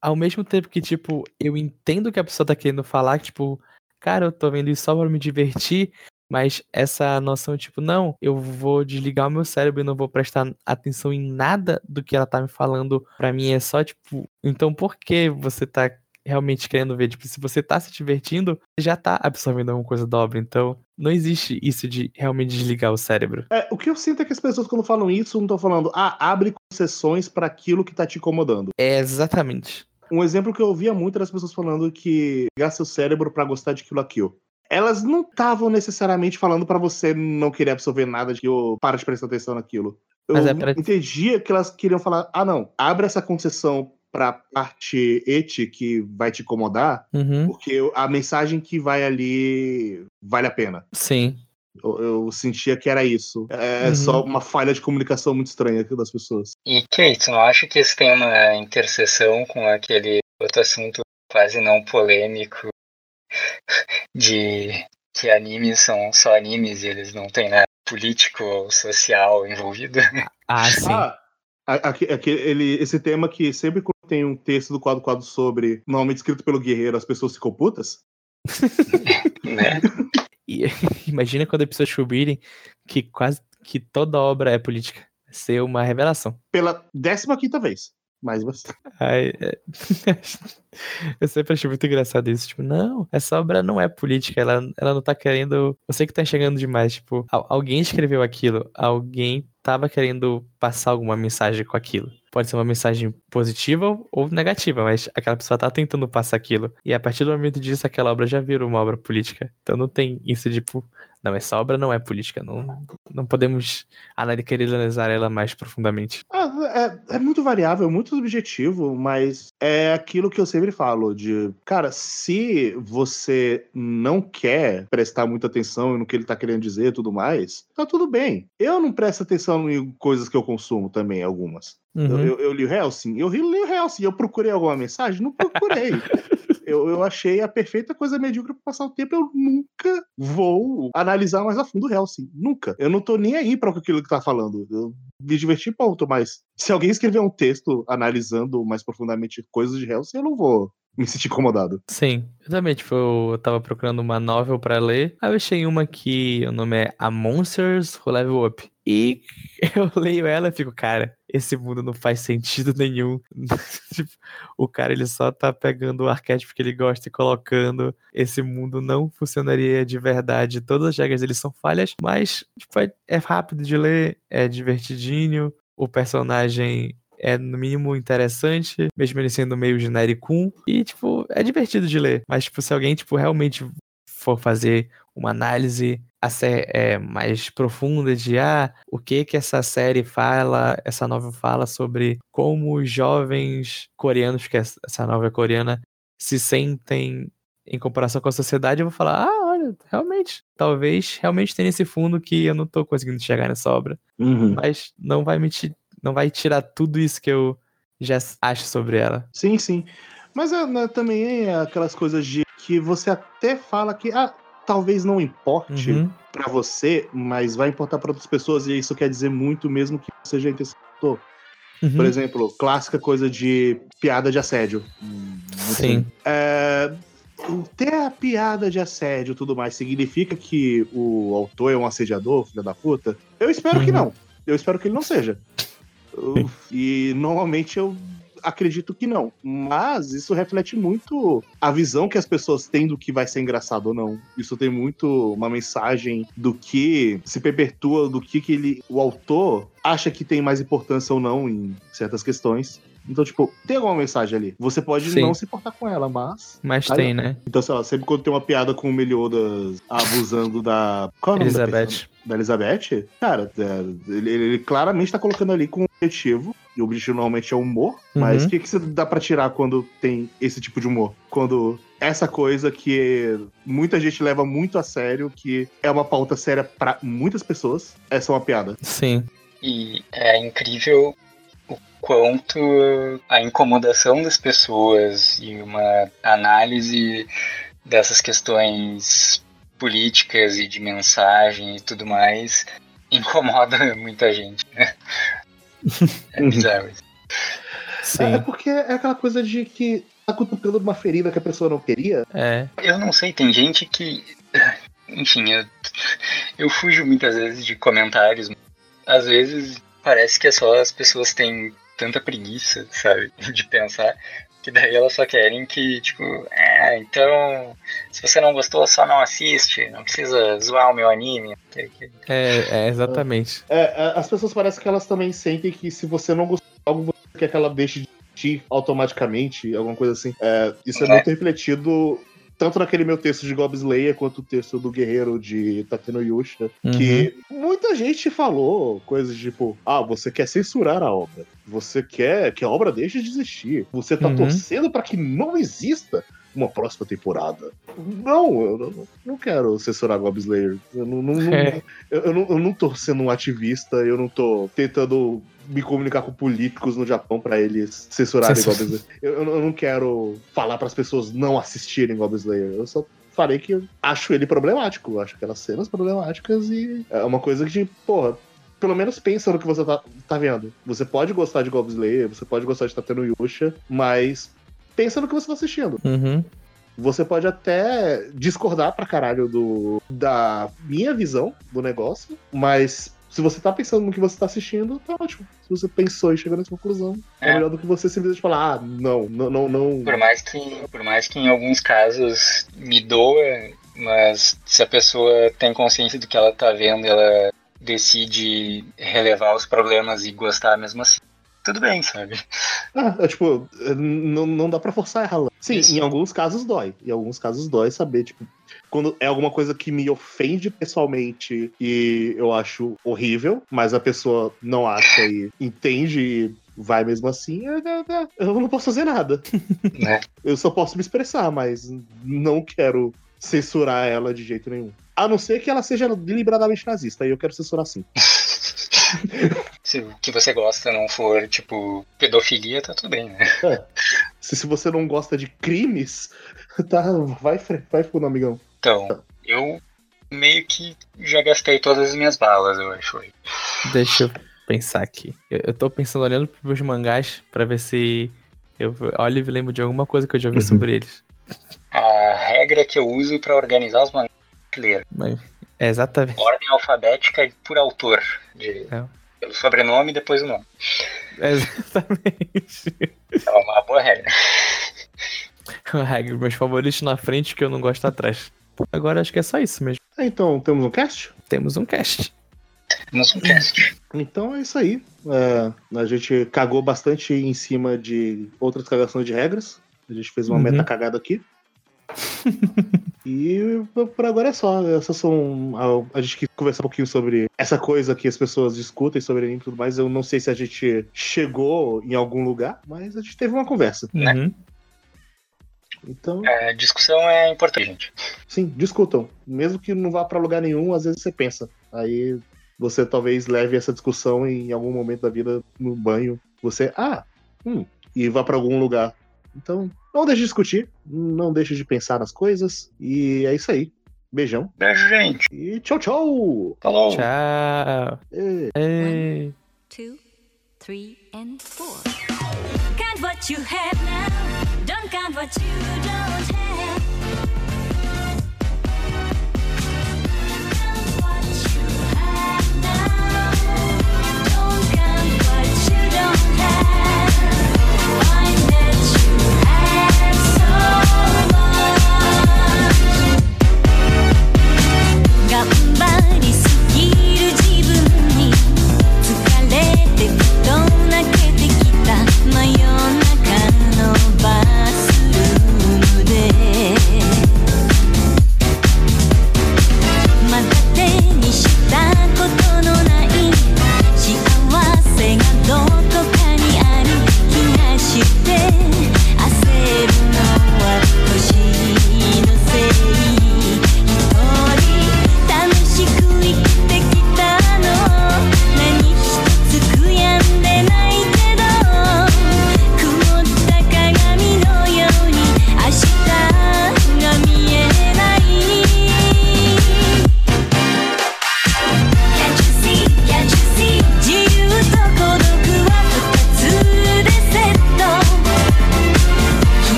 Ao mesmo tempo que, tipo, eu entendo que a pessoa tá querendo falar, tipo, cara, eu tô vendo isso só pra me divertir, mas essa noção, tipo, não, eu vou desligar o meu cérebro e não vou prestar atenção em nada do que ela tá me falando, pra mim é só, tipo, então por que você tá realmente querendo ver? Tipo, se você tá se divertindo, você já tá absorvendo alguma coisa da obra, então não existe isso de realmente desligar o cérebro. É, O que eu sinto é que as pessoas, quando falam isso, não estão falando, ah, abre concessões pra aquilo que tá te incomodando. É exatamente. Um exemplo que eu ouvia muito era as pessoas falando que ligar seu cérebro pra gostar de aquilo aquilo. Elas não estavam necessariamente falando pra você não querer absorver nada de ou para de prestar atenção naquilo. Eu Mas é pra- entendia que elas queriam falar: ah, não, abre essa concessão pra parte et que vai te incomodar, Uhum. porque a mensagem que vai ali vale a pena. Sim. Eu, eu sentia que era isso. É Uhum. só uma falha de comunicação muito estranha aqui das pessoas. E Kate, não acha que isso tem uma interseção com aquele outro assunto quase não polêmico <laughs> de que animes são só animes e eles não têm nada político ou social envolvido? Ah, sim. Ah, a- aquele, esse tema que sempre quando tem um texto do quadro quadro sobre, normalmente escrito pelo guerreiro, as pessoas ficam putas. né? <laughs> E <laughs> imagina quando as pessoas descobrirem que quase que toda obra é política. Ser uma revelação. Pela 15 vez. Mas você. Ai, é- <laughs> Eu sempre achei muito engraçado isso. Tipo, não, essa obra não é política. Ela, ela não tá querendo. Eu sei que tá enxergando demais. Tipo, al- alguém escreveu aquilo. Alguém tava querendo passar alguma mensagem com aquilo. Pode ser uma mensagem positiva ou negativa, mas aquela pessoa tá tentando passar aquilo. E a partir do momento disso, aquela obra já virou uma obra política. Então não tem isso de, tipo, não, essa obra não é política. Não, não podemos analisar, ela mais profundamente. Ah, é, é muito variável, muito subjetivo, mas é aquilo que eu sempre falo: de, cara, se você não quer prestar muita atenção no que ele tá querendo dizer e tudo mais, tá tudo bem. Eu não presto atenção em coisas que eu consumo também, algumas. Eu, Uhum. eu, eu li o Helsing, eu li o Helsing, eu procurei alguma mensagem? Não procurei. <laughs> eu, eu achei a perfeita coisa medíocre pra passar o tempo. Eu nunca vou analisar mais a fundo o Helsing. Nunca. Eu não tô nem aí pra aquilo que tá falando. Eu me diverti, ponto. Mas se alguém escrever um texto analisando mais profundamente coisas de Helsing, eu não vou me sentir incomodado. Sim, também, tipo, eu tava procurando uma novel pra ler, aí eu achei uma que o nome é A Monsters Who Level Up. E <laughs> eu leio ela e fico, cara, esse mundo não faz sentido nenhum. <laughs> tipo, o cara ele só tá pegando o arquétipo que ele gosta e colocando. Esse mundo não funcionaria de verdade. Todas as regras dele são falhas, mas tipo, é, é rápido de ler, é divertidinho. O personagem é no mínimo interessante, mesmo ele sendo meio genérico. E, tipo, é divertido de ler. Mas, tipo, se alguém, tipo, realmente for fazer uma análise é, mais profunda de ah, o que que essa série fala, essa novela fala sobre como os jovens coreanos, que essa novela é coreana, se sentem em comparação com a sociedade, eu vou falar, ah, olha, realmente, talvez realmente tenha esse fundo que eu não tô conseguindo chegar nessa obra mas não vai me não vai tirar tudo isso que eu já acho sobre ela. Sim, sim. Mas é, né, também é aquelas coisas de que você até fala que ah, talvez não importe Uhum. pra você, mas vai importar pra outras pessoas e isso quer dizer muito mesmo que você já interpretou. Uhum. Por exemplo, clássica coisa de piada de assédio. Sim. É, ter a piada de assédio e tudo mais significa que o autor é um assediador, filho da puta? Eu espero que Uhum. não. Eu espero que ele não seja. Eu- e normalmente eu acredito que não. Mas isso reflete muito a visão que as pessoas têm do que vai ser engraçado ou não. Isso tem muito uma mensagem do que se perpetua, do que, que ele, o autor acha que tem mais importância ou não em certas questões. Então, tipo, tem alguma mensagem ali. Você pode Sim. não se importar com ela, mas. Mas Aí, tem, né? Então, sei lá, sempre quando tem uma piada com o Meliodas abusando da. Qual é o nome da Elizabeth. pessoa? Da Elizabeth, cara, é, ele, ele claramente tá colocando ali com um objetivo. E o objetivo normalmente é humor. Mas o Uhum. que, que você dá pra tirar quando tem esse tipo de humor? Quando essa coisa que muita gente leva muito a sério, que é uma pauta séria pra muitas pessoas, essa é uma piada. Sim. E é incrível o quanto a incomodação das pessoas e uma análise dessas questões políticas e de mensagem e tudo mais <laughs> incomoda muita gente. né? <laughs> É bizarro. isso. Sim. É porque é aquela coisa de que tá cutucando uma ferida que a pessoa não queria. É. Eu não sei, tem gente que. <sighs> Enfim, eu, <laughs> eu fujo muitas vezes de comentários. Às vezes parece que é só as pessoas têm tanta preguiça, sabe? <laughs> De pensar. Que daí elas só querem que, tipo, é, então, se você não gostou, só não assiste, não precisa zoar o meu anime. É, é exatamente. É, é, as pessoas parecem que elas também sentem que se você não gostar de algo, você quer que ela deixe de assistir automaticamente, alguma coisa assim. É, isso é É. muito refletido tanto naquele meu texto de Gob Slayer quanto o texto do Guerreiro de Tateno Yusha, Uhum. que muita gente falou coisas tipo, ah, você quer censurar a obra, você quer que a obra deixe de existir, você tá Uhum. torcendo pra que não exista uma próxima temporada. Não, eu não, não quero censurar Gob Slayer. Eu não, não- não- <laughs> É. eu, eu não, eu não tô sendo um ativista, eu não tô tentando me comunicar com políticos no Japão pra eles censurarem Censura. Goblin Slayer. Eu, eu não- quero falar pras pessoas não assistirem Goblin Slayer. Eu só falei que eu acho ele problemático. Acho aquelas cenas problemáticas e é uma coisa que, porra, pelo menos pensa no que você tá, tá vendo. Você pode gostar de Goblin Slayer, você pode gostar de Tateno Yusha, mas pensa no que você tá assistindo. Uhum. Você pode até discordar pra caralho do, da minha visão do negócio, mas se você tá pensando no que você tá assistindo, tá ótimo. Se você pensou e chegou nessa conclusão, é, É. melhor do que você simplesmente falar, ah, não, não, não, não. Por mais que, por mais que em alguns casos me doa, mas se a pessoa tem consciência do que ela tá vendo, ela decide relevar os problemas e gostar mesmo assim, tudo bem, sabe? Ah, é, tipo, não, não dá pra forçar ela. Sim, Isso. em alguns casos dói. Em alguns casos dói saber, tipo, quando é alguma coisa que me ofende pessoalmente e eu acho horrível, mas a pessoa não acha e entende e vai mesmo assim, é, é, é, eu não posso fazer nada. <laughs> Né? Eu só posso me expressar, mas não quero censurar ela de jeito nenhum. A não ser que ela seja deliberadamente nazista, aí eu quero censurar sim. <laughs> Se o que você gosta não for, tipo, pedofilia, tá tudo bem, né? Se, se você não gosta de crimes, <laughs> tá, vai, vai fundo, amigão. Então, eu meio que já gastei todas as minhas balas, eu acho. Deixa eu pensar aqui. Eu, eu tô pensando, olhando pros meus mangás pra ver se eu olho e lembro de alguma coisa que eu já vi Uhum. sobre eles. A regra que eu uso pra organizar os mangás é ler. Mas é exatamente. Ordem alfabética e por autor. De, É. Pelo sobrenome e depois o nome. É exatamente. É uma boa regra. A regra, meus favoritos na frente que eu não gosto atrás. Agora acho que é só isso mesmo. Ah, Então, temos um cast? Temos um cast. Temos um cast. Então é isso aí. É, a gente cagou bastante em cima de outras cagações de regras. A gente fez uma Uhum. meta cagada aqui. <laughs> e por agora é só. Essas são. A, a gente quis conversar um pouquinho sobre essa coisa que as pessoas discutem sobre anime e tudo mais. Eu não sei se a gente chegou em algum lugar, mas a gente teve uma conversa. Né? Uhum. Então, A discussão é importante, gente. sim, discutam. Mesmo que não vá pra lugar nenhum, às vezes você pensa. Aí você talvez leve essa discussão em algum momento da vida no banho. Você, ah, hum, e vá pra algum lugar. Então, não deixe de discutir, não deixe de pensar nas coisas. E é isso aí. Beijão. Beijo, gente. E tchau, tchau! Falou. Tchau. Two, three, and four. Count what you have now. Don't count what you don't have.